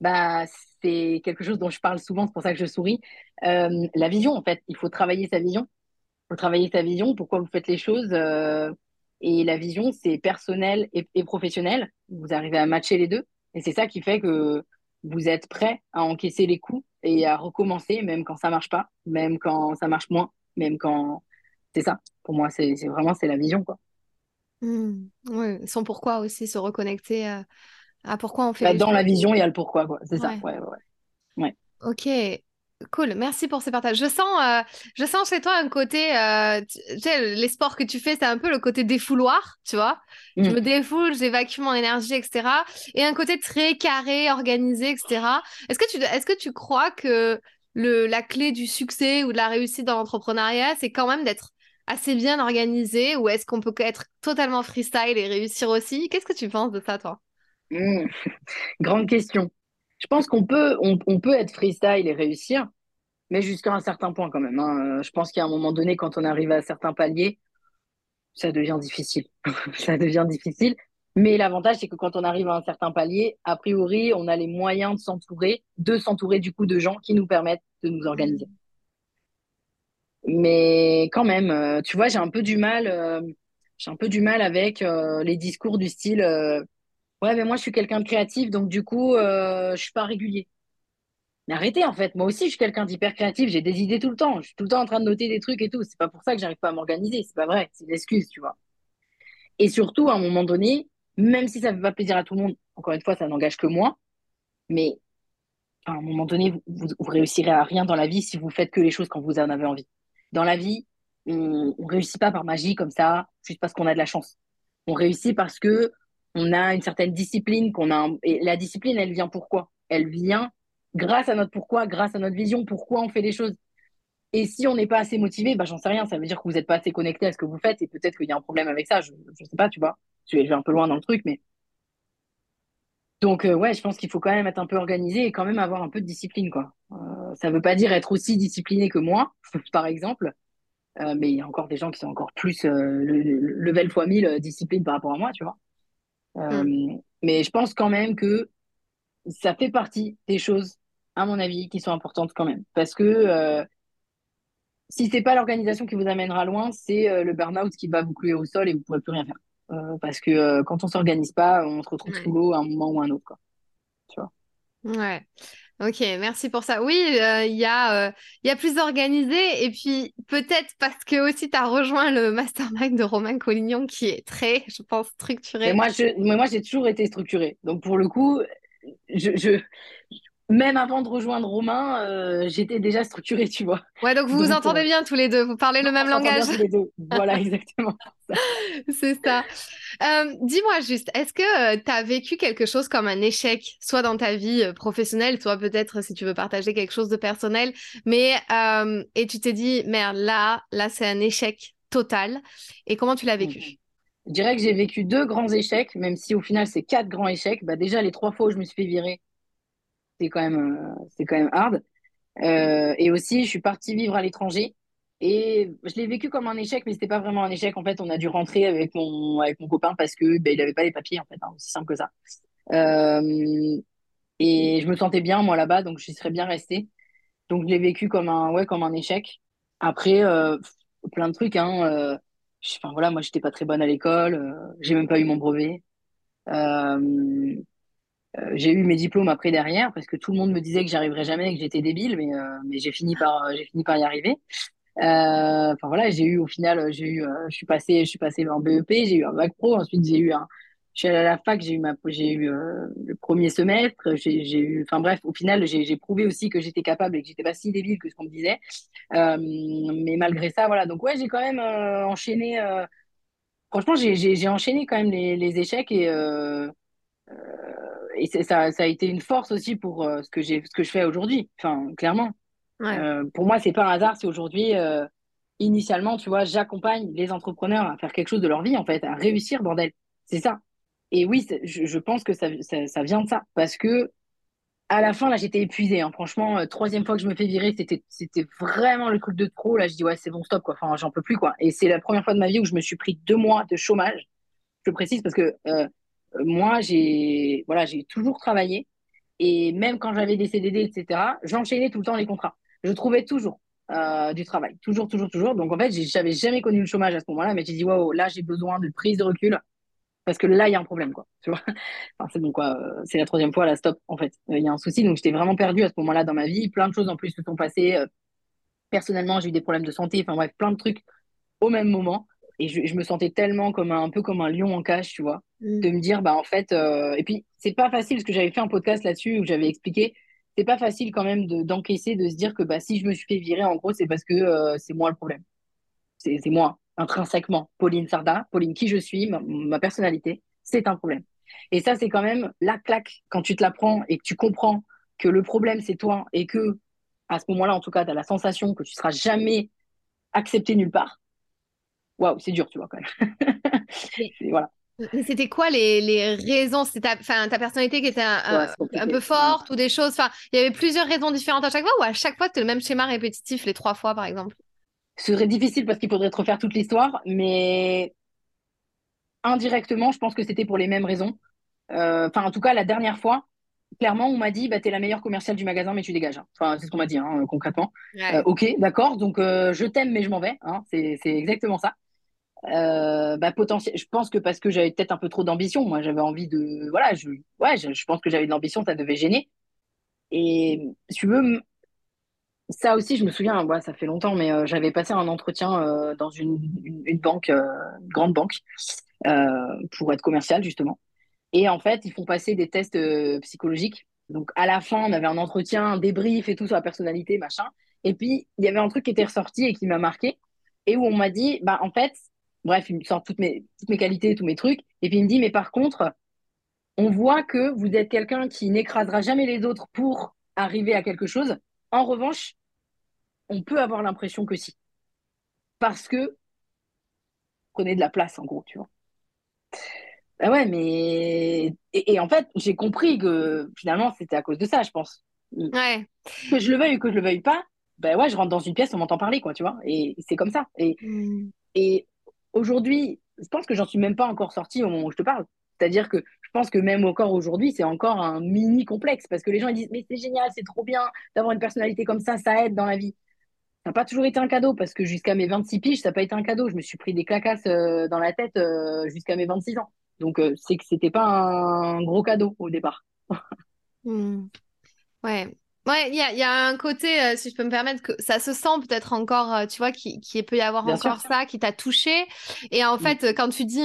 Speaker 2: bah, c'est quelque chose dont je parle souvent, c'est pour ça que je souris. Euh, la vision, en fait, il faut travailler sa vision. Il faut travailler sa vision, pourquoi vous faites les choses. Euh, et la vision, c'est personnel et, professionnel. Vous arrivez à matcher les deux. Et c'est ça qui fait que vous êtes prêt à encaisser les coups et à recommencer, même quand ça marche pas, même quand ça marche moins même quand c'est ça. Pour moi, c'est vraiment c'est la vision, quoi.
Speaker 1: Mmh. Ouais, son pourquoi aussi, se reconnecter à, à pourquoi on fait
Speaker 2: Bah, dans
Speaker 1: choses.
Speaker 2: la vision, il y a le pourquoi, quoi. C'est ça.
Speaker 1: Ouais,
Speaker 2: ouais. Ouais.
Speaker 1: Ok, cool. Merci pour ce partage. Je sens, euh, je sens chez toi un côté, euh, tu tu sais, les sports que tu fais, c'est un peu le côté défouloir, tu vois. Je
Speaker 2: Mm.
Speaker 1: me défoule, j'évacue mon énergie, etc. Et un côté très carré, organisé, etc. Est-ce que tu, est-ce que tu crois que le, la clé du succès ou de la réussite dans l'entrepreneuriat, c'est quand même d'être assez bien organisé ou est-ce qu'on peut être totalement freestyle et réussir aussi? Qu'est-ce que tu penses de ça, toi?
Speaker 2: Mm. Grande question. Je pense qu'on peut, on, peut être freestyle et réussir, mais jusqu'à un certain point quand même. hein. Euh, Je pense qu'à un moment donné, quand on arrive à certains paliers, ça devient difficile. Ça devient difficile. Mais l'avantage, c'est que quand on arrive à un certain palier, a priori, on a les moyens de s'entourer, de s'entourer du coup de gens qui nous permettent de nous organiser. Mais quand même, euh, tu vois, j'ai un peu du mal, euh, j'ai un peu du mal avec les discours du style, ouais, mais moi, je suis quelqu'un de créatif, donc du coup, euh, je suis pas régulier. Mais arrêtez, en fait. Moi aussi, je suis quelqu'un d'hyper créatif. J'ai des idées tout le temps. Je suis tout le temps en train de noter des trucs et tout. C'est pas pour ça que j'arrive pas à m'organiser. C'est pas vrai. C'est une excuse, tu vois. Et surtout, à un moment donné, même si ça fait pas plaisir à tout le monde, encore une fois, ça n'engage que moi. Mais à un moment donné, vous, vous, réussirez à rien dans la vie si vous faites que les choses quand vous en avez envie. Dans la vie, on, on réussit pas par magie comme ça, juste parce qu'on a de la chance. On réussit parce que on a une certaine discipline, qu'on a un- et la discipline, elle vient pourquoi? Elle vient grâce à notre pourquoi, grâce à notre vision, pourquoi on fait les choses. Et si on n'est pas assez motivé, bah j'en sais rien, ça veut dire que vous n'êtes pas assez connecté à ce que vous faites et peut-être qu'il y a un problème avec ça, je, je sais pas, tu vois. Je vais, un peu loin dans le truc, mais donc euh, ouais, je pense qu'il faut quand même être un peu organisé et quand même avoir un peu de discipline, quoi. Euh, ça veut pas dire être aussi discipliné que moi, par exemple, euh, mais il y a encore des gens qui sont encore plus le, le- level fois 1000 euh, discipline par rapport à moi, tu vois. Euh,
Speaker 1: Mm.
Speaker 2: mais je pense quand même que ça fait partie des choses, à mon avis, qui sont importantes quand même. Parce que euh, si c'est pas l'organisation qui vous amènera loin, c'est euh, le burn-out qui va vous clouer au sol et vous pourrez plus rien faire. Euh, parce que euh, quand on s'organise pas, on se retrouve sous
Speaker 1: Ouais.
Speaker 2: l'eau à un moment ou à un autre, quoi. Tu vois.
Speaker 1: Ouais. Ok, merci pour ça. Oui, euh, il y a, euh, y a plus organisé et puis peut-être parce que aussi tu as rejoint le mastermind de Romain Collignon qui est très, je pense, structuré.
Speaker 2: moi, mais moi, j'ai toujours été structurée. Donc, pour le coup, je, même avant de rejoindre Romain, euh, j'étais déjà structurée, tu vois.
Speaker 1: Ouais, donc vous vous
Speaker 2: Donc,
Speaker 1: entendez
Speaker 2: euh,
Speaker 1: bien tous les deux, vous parlez le même
Speaker 2: s'entend bien
Speaker 1: langage.
Speaker 2: tous les deux. Voilà, exactement.
Speaker 1: C'est ça. Euh, dis-moi juste, est-ce que tu as vécu quelque chose comme un échec, soit dans ta vie euh, professionnelle, soit peut-être si tu veux partager quelque chose de personnel, mais euh, et tu t'es dit, merde, là, là, c'est un échec total. Et comment tu l'as vécu?
Speaker 2: Je dirais que j'ai vécu deux grands échecs, même si au final, c'est quatre grands échecs. Bah, déjà, les trois fois où je me suis fait virer, c'est quand même, euh, c'est quand même hard. Euh, et aussi, je suis partie vivre à l'étranger. Et je l'ai vécu comme un échec, mais c'était pas vraiment un échec. En fait, on a dû rentrer avec mon, avec mon copain parce que ben, il avait pas les papiers, en fait, hein, aussi simple que ça. Euh, et je me sentais bien, moi, là-bas, donc j'y serais bien restée. Donc, je l'ai vécu comme un, ouais, comme un échec. Après, plein de trucs, hein. enfin, voilà, moi, j'étais pas très bonne à l'école. j'ai même pas eu mon brevet. J'ai eu mes diplômes après derrière parce que tout le monde me disait que j'arriverais jamais et que j'étais débile, mais, euh, mais j'ai fini par, j'ai fini par y arriver. Euh, Enfin voilà, j'ai eu au final, j'ai eu, euh, je suis passé, je suis passé en BEP, j'ai eu un bac pro, ensuite j'ai eu un, je suis allée à la fac, j'ai eu ma, j'ai eu euh, le premier semestre, j'ai, eu, enfin bref, au final, j'ai, prouvé aussi que j'étais capable et que j'étais pas si débile que ce qu'on me disait. Euh, mais malgré ça, voilà, donc ouais, j'ai quand même euh, enchaîné. euh, franchement, j'ai enchaîné quand même les, les échecs et euh, et c'est- ça, ça a été une force aussi pour euh, ce que j'ai, ce que je fais aujourd'hui. Enfin, clairement.
Speaker 1: Ouais.
Speaker 2: Euh, pour moi, c'est pas un hasard si aujourd'hui, euh, initialement, tu vois, j'accompagne les entrepreneurs à faire quelque chose de leur vie, en fait, à réussir, bordel. C'est ça. Et oui, je, je pense que ça, ça, ça vient de ça. Parce que à la fin, là, j'étais épuisée. hein. Franchement, euh, troisième fois que je me fais virer, c'était, vraiment le truc de trop. Là, je dis, ouais, c'est bon, stop, quoi. Enfin, j'en peux plus, quoi. Et c'est la première fois de ma vie où je me suis pris deux mois de chômage. Je le précise parce que euh, euh, moi, j'ai, voilà, j'ai toujours travaillé. Et même quand j'avais des CDD, etc., j'enchaînais tout le temps les contrats. Je trouvais toujours euh, du travail. Toujours, toujours, toujours. Donc, en fait, j'avais jamais connu le chômage à ce moment-là, mais j'ai dit, waouh, là, j'ai besoin de prise de recul parce que là, il y a un problème, quoi. Tu vois? C'est quoi. Euh, C'est la troisième fois, là, stop, en fait. Euh, Il y a un souci. Donc, j'étais vraiment perdue à ce moment-là dans ma vie. Plein de choses en plus se sont passées. Personnellement, j'ai eu des problèmes de santé. Enfin, bref, plein de trucs au même moment. Et je, me sentais tellement comme un, peu comme un lion en cage, tu vois, mm. de me dire, bah en fait, euh, et puis c'est pas facile parce que j'avais fait un podcast là-dessus où j'avais expliqué, c'est pas facile quand même d'encaisser, de, se dire que bah si je me suis fait virer, en gros, c'est parce que euh, c'est moi le problème. C'est moi, intrinsèquement. Pauline Sarda, Pauline qui je suis, ma, personnalité, c'est un problème. Et ça, c'est quand même la claque quand tu te la prends et que tu comprends que le problème, c'est toi et que à ce moment-là, en tout cas, tu as la sensation que tu seras jamais accepté nulle part waouh, c'est dur, tu vois, quand même.
Speaker 1: voilà. Mais c'était quoi les, les raisons? C'était ta, ta personnalité qui était un, un, peu forte ou des choses? Enfin, il y avait plusieurs raisons différentes à chaque fois ou à chaque fois c'était le même schéma répétitif les trois fois par exemple?
Speaker 2: Ce serait difficile parce qu'il faudrait te refaire toute l'histoire, mais indirectement, je pense que c'était pour les mêmes raisons. Euh, enfin, en tout cas, la dernière fois, clairement, on m'a dit bah, tu es la meilleure commerciale du magasin, mais tu dégages. Enfin, c'est ce qu'on m'a dit hein, concrètement. Euh, ok, d'accord, donc euh, je t'aime, mais je m'en vais. Hein, c'est exactement ça. Euh, bah, potentiel, je pense que parce que j'avais peut-être un peu trop d'ambition, moi j'avais envie de. Voilà, je, ouais, je, pense que j'avais de l'ambition, ça devait gêner. Et si tu veux, ça aussi, je me souviens, ouais, ça fait longtemps, mais euh, j'avais passé un entretien euh, dans une, une, banque, une grande banque, pour être commercial justement. Et en fait, ils font passer des tests psychologiques. Donc à la fin, on avait un entretien, un débrief et tout sur la personnalité, machin. Et puis, il y avait un truc qui était ressorti et qui m'a marqué, et où on m'a dit, bah en fait, Bref, il me sort toutes mes, toutes mes qualités, tous mes trucs. Et puis il me dit, mais par contre, on voit que vous êtes quelqu'un qui n'écrasera jamais les autres pour arriver à quelque chose. En revanche, on peut avoir l'impression que si. Parce que prenez de la place, en gros, tu vois. Ben ouais, mais. Et, en fait, j'ai compris que finalement, c'était à cause de ça, je pense.
Speaker 1: Ouais.
Speaker 2: Que je le veuille ou que je le veuille pas, ben ouais, je rentre dans une pièce, on m'entend parler, quoi, tu vois. Et c'est comme ça. Et, mm. et aujourd'hui, je pense que j'en suis même pas encore sortie au moment où je te parle. C'est-à-dire que je pense que même encore aujourd'hui, c'est encore un mini complexe parce que les gens ils disent mais c'est génial, c'est trop bien d'avoir une personnalité comme ça, ça aide dans la vie. Ça n'a pas toujours été un cadeau parce que jusqu'à mes 26 piges, ça n'a pas été un cadeau. Je me suis pris des clacasses euh, dans la tête euh, jusqu'à mes 26 ans. Donc euh, c'est que c'était pas un gros cadeau au départ.
Speaker 1: Hmm. Ouais, Ouais, il y a, y a, un côté, euh, si je peux me permettre, que ça se sent peut-être encore, euh, tu vois, qui, qui peut y avoir encore ça, qui t'a touché. Et en fait, quand tu dis,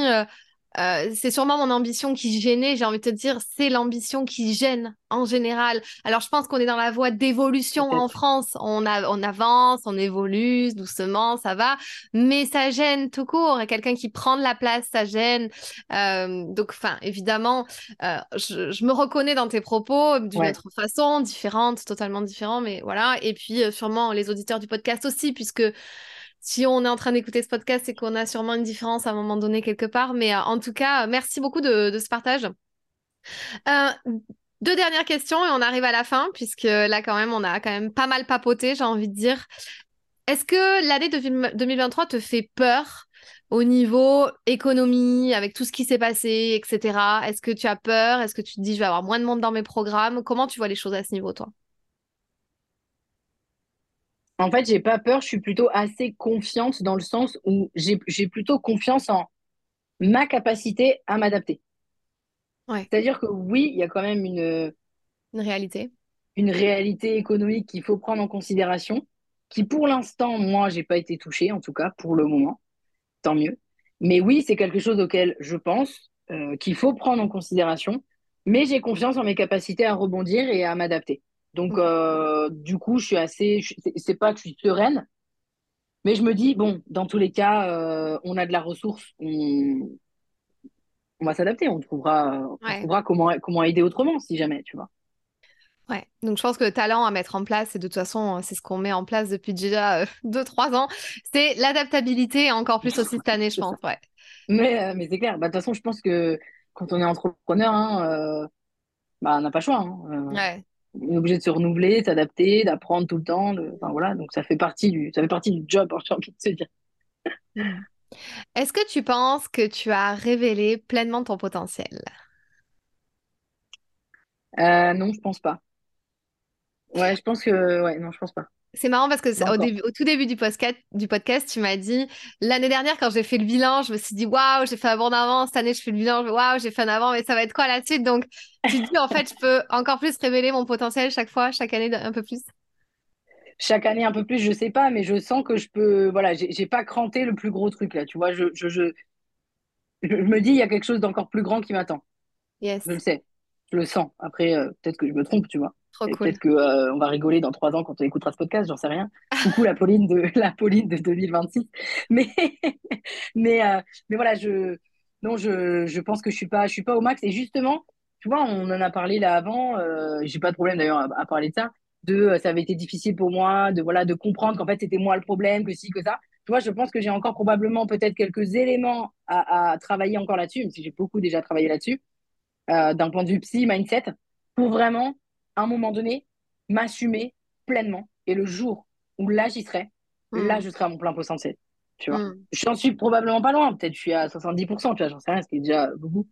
Speaker 1: euh, c'est sûrement mon ambition qui gênait, j'ai envie de te dire, c'est l'ambition qui gêne en général. Alors je pense qu'on est dans la voie d'évolution en France, on, a, on avance, on évolue doucement, ça va, mais ça gêne tout court, et quelqu'un qui prend de la place, ça gêne. Euh, donc, enfin, évidemment, euh, je, me reconnais dans tes propos d'une autre façon, différente, totalement différente, mais voilà. Et puis sûrement les auditeurs du podcast aussi, puisque si on est en train d'écouter ce podcast, c'est qu'on a sûrement une différence à un moment donné quelque part. Mais euh, en tout cas, merci beaucoup de, ce partage. Euh, deux dernières questions et on arrive à la fin, puisque là, quand même, on a quand même pas mal papoté, j'ai envie de dire. Est-ce que l'année 2023 te fait peur au niveau économie, avec tout ce qui s'est passé, etc. Est-ce que tu as peur? Est-ce que tu te dis, je vais avoir moins de monde dans mes programmes? Comment tu vois les choses à ce niveau, toi?
Speaker 2: En fait, j'ai pas peur, je suis plutôt assez confiante dans le sens où j'ai plutôt confiance en ma capacité à m'adapter. C'est-à-dire que oui, il y a quand même une,
Speaker 1: une réalité.
Speaker 2: Une réalité économique qu'il faut prendre en considération, qui pour l'instant, moi, j'ai pas été touchée, en tout cas pour le moment. Tant mieux. Mais oui, c'est quelque chose auquel je pense euh, qu'il faut prendre en considération, mais j'ai confiance en mes capacités à rebondir et à m'adapter. Donc, euh, du coup, je suis assez. C'est pas que je suis sereine, mais je me dis, bon, dans tous les cas, euh, on a de la ressource, on, va s'adapter, on trouvera, on trouvera comment, comment aider autrement, si jamais, tu vois.
Speaker 1: Ouais, donc je pense que le talent à mettre en place, et de toute façon, c'est ce qu'on met en place depuis déjà 2-3 euh, ans, c'est l'adaptabilité, encore plus aussi cette année, je pense. Ouais.
Speaker 2: Mais, mais c'est clair, bah, de toute façon, je pense que quand on est entrepreneur, hein, bah, on n'a pas le choix. Hein,
Speaker 1: ouais
Speaker 2: on est obligé de se renouveler, s'adapter, d'apprendre tout le temps. Enfin, voilà, donc ça fait partie du, ça fait partie du job, j'ai envie de se dire.
Speaker 1: Est-ce que tu penses que tu as révélé pleinement ton potentiel?
Speaker 2: Euh, Non, je pense pas. Ouais, je pense que, ouais, non, je pense pas.
Speaker 1: C'est marrant parce que au, tout début du podcast, du podcast tu m'as dit l'année dernière, quand j'ai fait le bilan, je me suis dit waouh, j'ai fait un bon avant. Cette année, je fais le bilan, waouh, j'ai fait un avant, mais ça va être quoi la suite? Donc, tu dis en fait, je peux encore plus révéler mon potentiel chaque fois, chaque année, un peu plus?
Speaker 2: chaque année un peu plus, je sais pas, mais je sens que je peux. Voilà, j'ai pas cranté le plus gros truc là, tu vois. Je, je, je, je me dis, il y a quelque chose d'encore plus grand qui m'attend.
Speaker 1: Yes.
Speaker 2: Je le sais, je le sens. Après, euh, peut-être que je me trompe, tu vois.
Speaker 1: Trop
Speaker 2: Et
Speaker 1: cool.
Speaker 2: Peut-être que euh, on va rigoler dans trois ans quand on écoutera ce podcast, j'en sais rien. Coucou la Pauline de la Pauline de 2026. Mais mais euh, mais voilà, je non, je je pense que je suis pas je suis pas au max. Et justement, tu vois, on en a parlé là avant. Euh, j'ai pas de problème d'ailleurs à, à parler de ça. De euh, ça avait été difficile pour moi de voilà de comprendre qu'en fait c'était moi le problème, que si que ça. Tu vois, je pense que j'ai encore probablement peut-être quelques éléments à, à travailler encore là-dessus, même si j'ai beaucoup déjà travaillé là-dessus d'un point de vue psy, mindset, pour vraiment, à un moment donné, m'assumer pleinement. Et le jour où là, j'y serai, là,
Speaker 1: Mm.
Speaker 2: je serai à mon plein potentiel. Tu vois.
Speaker 1: Mm.
Speaker 2: J'en suis probablement pas loin. Peut-être je suis à 70%, tu vois, j'en sais rien, ce qui est déjà beaucoup.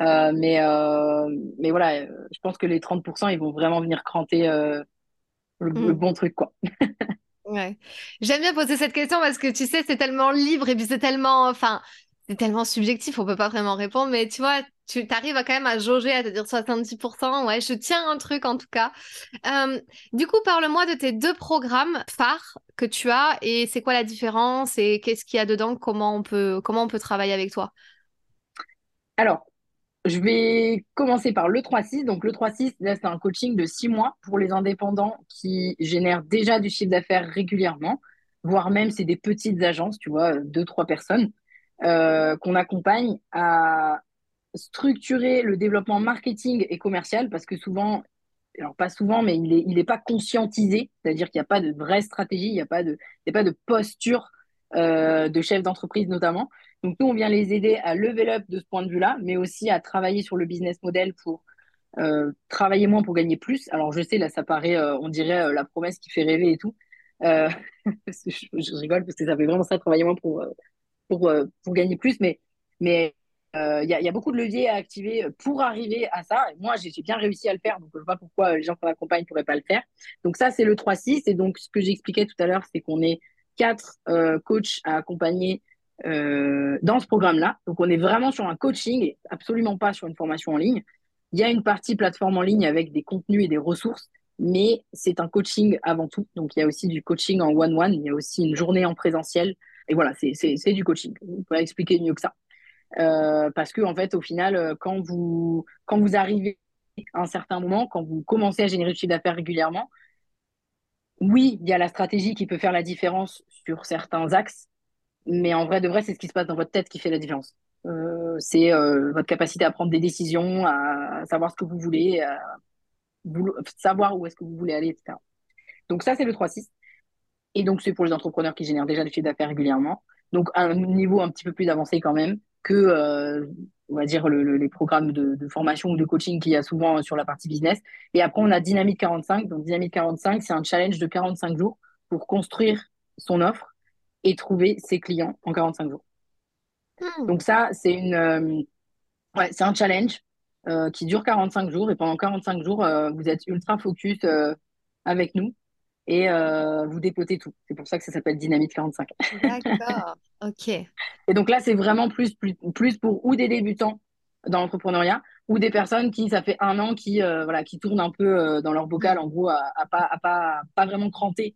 Speaker 2: Euh, mais, euh, mais voilà, euh, je pense que les 30%, ils vont vraiment venir cranter euh, le, le
Speaker 1: Mm.
Speaker 2: bon truc, quoi.
Speaker 1: Ouais. J'aime bien poser cette question parce que tu sais, c'est tellement libre et puis c'est tellement, enfin, c'est tellement subjectif, on peut pas vraiment répondre, mais tu vois, tu arrives quand même à jauger, à te dire 70%, ouais, je tiens un truc en tout cas. Euh, du coup, parle-moi de tes deux programmes phares que tu as et c'est quoi la différence et qu'est-ce qu'il y a dedans, comment on peut, comment on peut travailler avec toi?
Speaker 2: Alors, je vais commencer par le 3-6. Donc, le 3-6, là, c'est un coaching de six mois pour les indépendants qui génèrent déjà du chiffre d'affaires régulièrement, voire même c'est des petites agences, tu vois, deux, trois personnes, euh, qu'on accompagne à structurer le développement marketing et commercial parce que souvent, alors pas souvent, mais il est, il est pas conscientisé, c'est-à-dire qu'il n'y a pas de vraie stratégie, il n'y a pas de, a pas de posture euh, de chef d'entreprise notamment. Donc nous, on vient les aider à level up de ce point de vue-là, mais aussi à travailler sur le business model pour euh, travailler moins pour gagner plus. Alors je sais, là, ça paraît, euh, on dirait la promesse qui fait rêver et tout. Je, rigole parce que ça fait vraiment ça, travailler moins pour, pour, pour gagner plus, mais mais il y, a, y a beaucoup de leviers à activer pour arriver à ça. Moi, j'ai bien réussi à le faire, donc je vois pas pourquoi les gens qu'on accompagne ne pourraient pas le faire. Donc ça, c'est le 3-6. Et donc, ce que j'expliquais tout à l'heure, c'est qu'on est quatre euh, coachs à accompagner euh, dans ce programme-là. Donc, on est vraiment sur un coaching absolument pas sur une formation en ligne. Il y a une partie plateforme en ligne avec des contenus et des ressources, mais c'est un coaching avant tout. Donc, il y a aussi du coaching en one-one, il y a aussi une journée en présentiel. Et voilà, c'est c'est du coaching. On peut expliquer mieux que ça. Euh, parce que en fait, au final, euh, quand vous quand vous arrivez à un certain moment, quand vous commencez à générer du chiffre d'affaires régulièrement, oui, il y a la stratégie qui peut faire la différence sur certains axes, mais en vrai de vrai, c'est ce qui se passe dans votre tête qui fait la différence. Euh, c'est votre capacité à prendre des décisions, à savoir ce que vous voulez, à savoir où est-ce que vous voulez aller, etc. Donc ça, c'est le 3-6. Et donc, c'est pour les entrepreneurs qui génèrent déjà du chiffre d'affaires régulièrement. Donc, un niveau un petit peu plus avancé quand même que, euh, on va dire, le- le- les programmes de, de formation ou de coaching qu'il y a souvent sur la partie business. Et après, on a Dynamique 45. Donc, Dynamique 45, c'est un challenge de 45 jours pour construire son offre et trouver ses clients en 45 jours.
Speaker 1: Hmm.
Speaker 2: Donc, ça, c'est une, euh, ouais, c'est un challenge euh, qui dure 45 jours. Et pendant 45 jours, euh, vous êtes ultra focus euh, avec nous et euh, vous dépotez tout. C'est pour ça que ça s'appelle Dynamite 45.
Speaker 1: D'accord, ok.
Speaker 2: Et donc là, c'est vraiment plus, plus, plus pour ou des débutants dans l'entrepreneuriat ou des personnes qui, ça fait un an, qui, euh, voilà, qui tournent un peu euh, dans leur bocal, en gros, à, à pas, à pas, pas vraiment cranter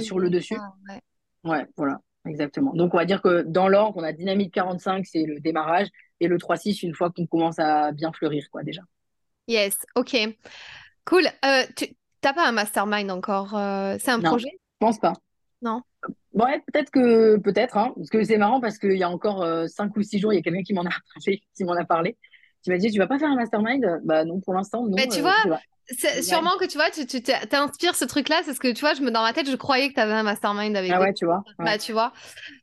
Speaker 2: sur le dessus.
Speaker 1: Ah, ouais.
Speaker 2: Ouais, voilà, exactement. Donc, on va dire que dans l'ordre, on a Dynamite 45, c'est le démarrage, et le 3-6, une fois qu'on commence à bien fleurir, quoi, déjà.
Speaker 1: Yes, ok. Cool. Euh, tu t'as pas un mastermind encore? euh, c'est un
Speaker 2: Non,
Speaker 1: projet?
Speaker 2: je pense pas.
Speaker 1: Non.
Speaker 2: Ouais, peut-être que, peut-être, hein, parce que c'est marrant parce qu'il y a encore euh, 5 ou 6 jours, il y a quelqu'un qui m'en a parlé, qui m'en a parlé, qui m'a dit, tu vas pas faire un mastermind? Bah non, pour l'instant, non,
Speaker 1: Mais tu
Speaker 2: euh,
Speaker 1: vois, c'est sûrement que tu vois, tu tu t'inspires ce truc-là, c'est ce que tu vois, je me dans ma tête, je croyais que tu avais un mastermind avec
Speaker 2: Ah ouais, tu vois, ouais.
Speaker 1: Bah, tu vois.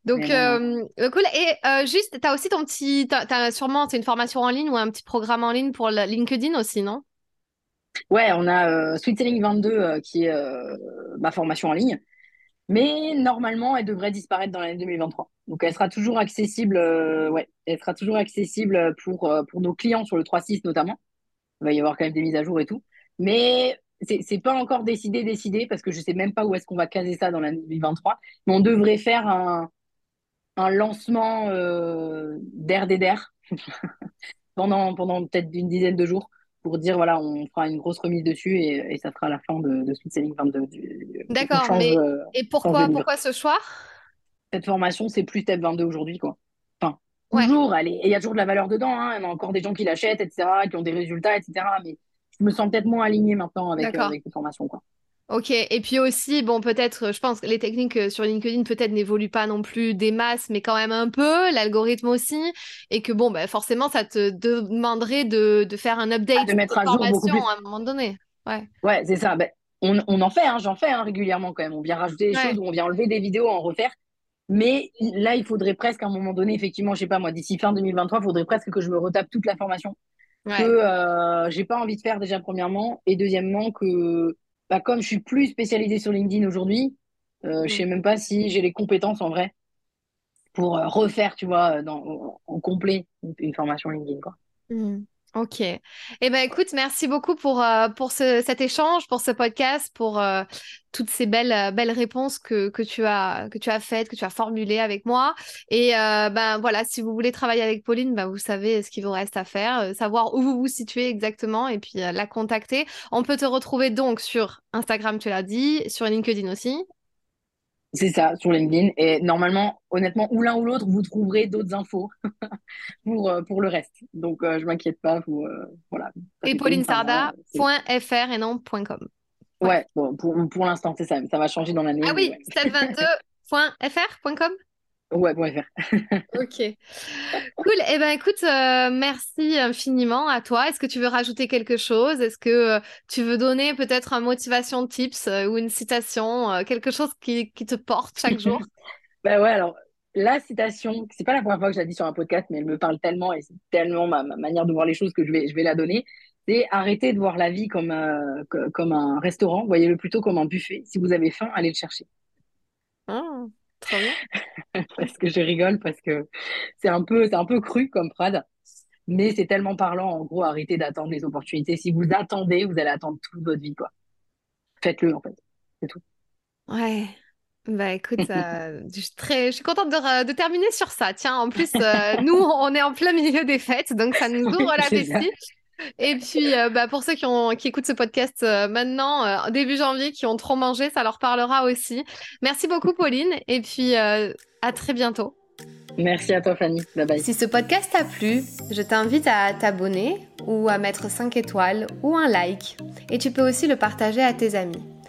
Speaker 1: Donc, euh, euh, cool. Et euh, juste, tu as aussi ton petit. Sûrement c'est une formation en ligne ou un petit programme en ligne pour la LinkedIn aussi, non?
Speaker 2: Ouais, on a euh, Sweet Selling 22 euh, qui est euh, ma formation en ligne, mais normalement, elle devrait disparaître dans l'année 2023. Donc, elle sera toujours accessible, ouais, elle sera toujours accessible pour, pour nos clients sur le 3.6 notamment. Il va y avoir quand même des mises à jour et tout. Mais c'est pas encore décidé, décidé, parce que je sais même pas où est-ce qu'on va caser ça dans l'année 2023. Mais on devrait faire un, un lancement euh, d'RDDR pendant, pendant peut-être une dizaine de jours pour dire voilà, on fera une grosse remise dessus et, et ça sera la fin de, de Sweet Selling 22.
Speaker 1: D'accord, mais et pourquoi, pourquoi ce choix
Speaker 2: Cette formation, c'est plus Step 22 aujourd'hui, quoi. Enfin, toujours, il y a toujours de la valeur dedans, hein, il y a encore des gens qui l'achètent, etc., qui ont des résultats, etc., mais je me sens peut-être moins alignée maintenant avec, euh, avec cette formation, quoi.
Speaker 1: Ok, et puis aussi, bon, peut-être, je pense que les techniques euh, sur LinkedIn peut-être n'évoluent pas non plus des masses, mais quand même un peu, l'algorithme aussi, et que bon, bah, forcément, ça te demanderait de, de faire un update
Speaker 2: de mettre à jour beaucoup plus.
Speaker 1: à un moment donné. Ouais,
Speaker 2: ouais c'est ça. Ben, on, on, en fait, hein, j'en fais hein, régulièrement quand même. On vient rajouter des choses ou on vient enlever des vidéos, en refaire. Mais là, il faudrait presque à un moment donné, effectivement, je sais pas moi, d'ici fin 2023, il faudrait presque que je me retape toute la formation. Que euh, j'ai pas envie de faire déjà, premièrement. Et deuxièmement, que bah, comme je suis plus spécialisée sur LinkedIn aujourd'hui, euh, je sais mm. même pas si j'ai les compétences en vrai pour euh, refaire, tu vois, dans, en complet une, formation LinkedIn, quoi.
Speaker 1: Mm. Ok. Eh ben, écoute, merci beaucoup pour, euh, pour cet échange, pour ce podcast, pour euh, toutes ces belles, euh, belles réponses que, que, tu as, que tu as faites, que tu as formulées avec moi. Et ben voilà, si vous voulez travailler avec Pauline, ben, vous savez ce qu'il vous reste à faire, savoir où vous vous situez exactement et puis la contacter. On peut te retrouver donc sur Instagram, tu l'as dit, sur LinkedIn aussi.
Speaker 2: C'est ça, sur LinkedIn. Et normalement, honnêtement, ou l'un ou l'autre, vous trouverez d'autres infos pour, euh, pour le reste. Donc, euh, je m'inquiète pas. Vous, euh, voilà.
Speaker 1: Et paulinesarda.fr et non .com.
Speaker 2: Ouais, pour, pour l'instant, c'est ça. Ça va changer dans l'année.
Speaker 1: Ah oui, ouais. 722.fr.com
Speaker 2: Ouais, bon, faire.
Speaker 1: ok. Cool. Eh ben, écoute, euh, merci infiniment à toi. Est-ce que tu veux rajouter quelque chose? Est-ce que euh, tu veux donner peut-être un motivation tips euh, ou une citation, quelque chose qui, qui, te porte chaque jour?
Speaker 2: Ben ouais, alors la citation, c'est pas la première fois que je la dis sur un podcast, mais elle me parle tellement et c'est tellement ma, manière de voir les choses que je vais, je vais la donner. C'est arrêter de voir la vie comme, comme un restaurant. Voyez-le plutôt comme un buffet. Si vous avez faim, allez le chercher.
Speaker 1: Ah. Trop bien.
Speaker 2: parce que je rigole, parce que c'est un peu, c'est un peu cru comme phrase, mais c'est tellement parlant. En gros, arrêtez d'attendre les opportunités. Si vous attendez, vous allez attendre toute votre vie, quoi. Faites-le, en fait. C'est tout.
Speaker 1: Ouais. Bah écoute, euh, je, suis très, je suis contente de, de, terminer sur ça. Tiens, en plus, euh, nous, on est en plein milieu des fêtes, donc ça nous ouvre l'appétit. Et puis, euh, bah, pour ceux qui, ont, qui écoutent ce podcast euh, maintenant, euh, début janvier, qui ont trop mangé, ça leur parlera aussi. Merci beaucoup, Pauline. Et puis, à très bientôt.
Speaker 2: Merci à toi, Fanny. Bye bye.
Speaker 1: Si ce podcast t'a plu, je t'invite à t'abonner ou à mettre 5 étoiles ou un like. Et tu peux aussi le partager à tes amis.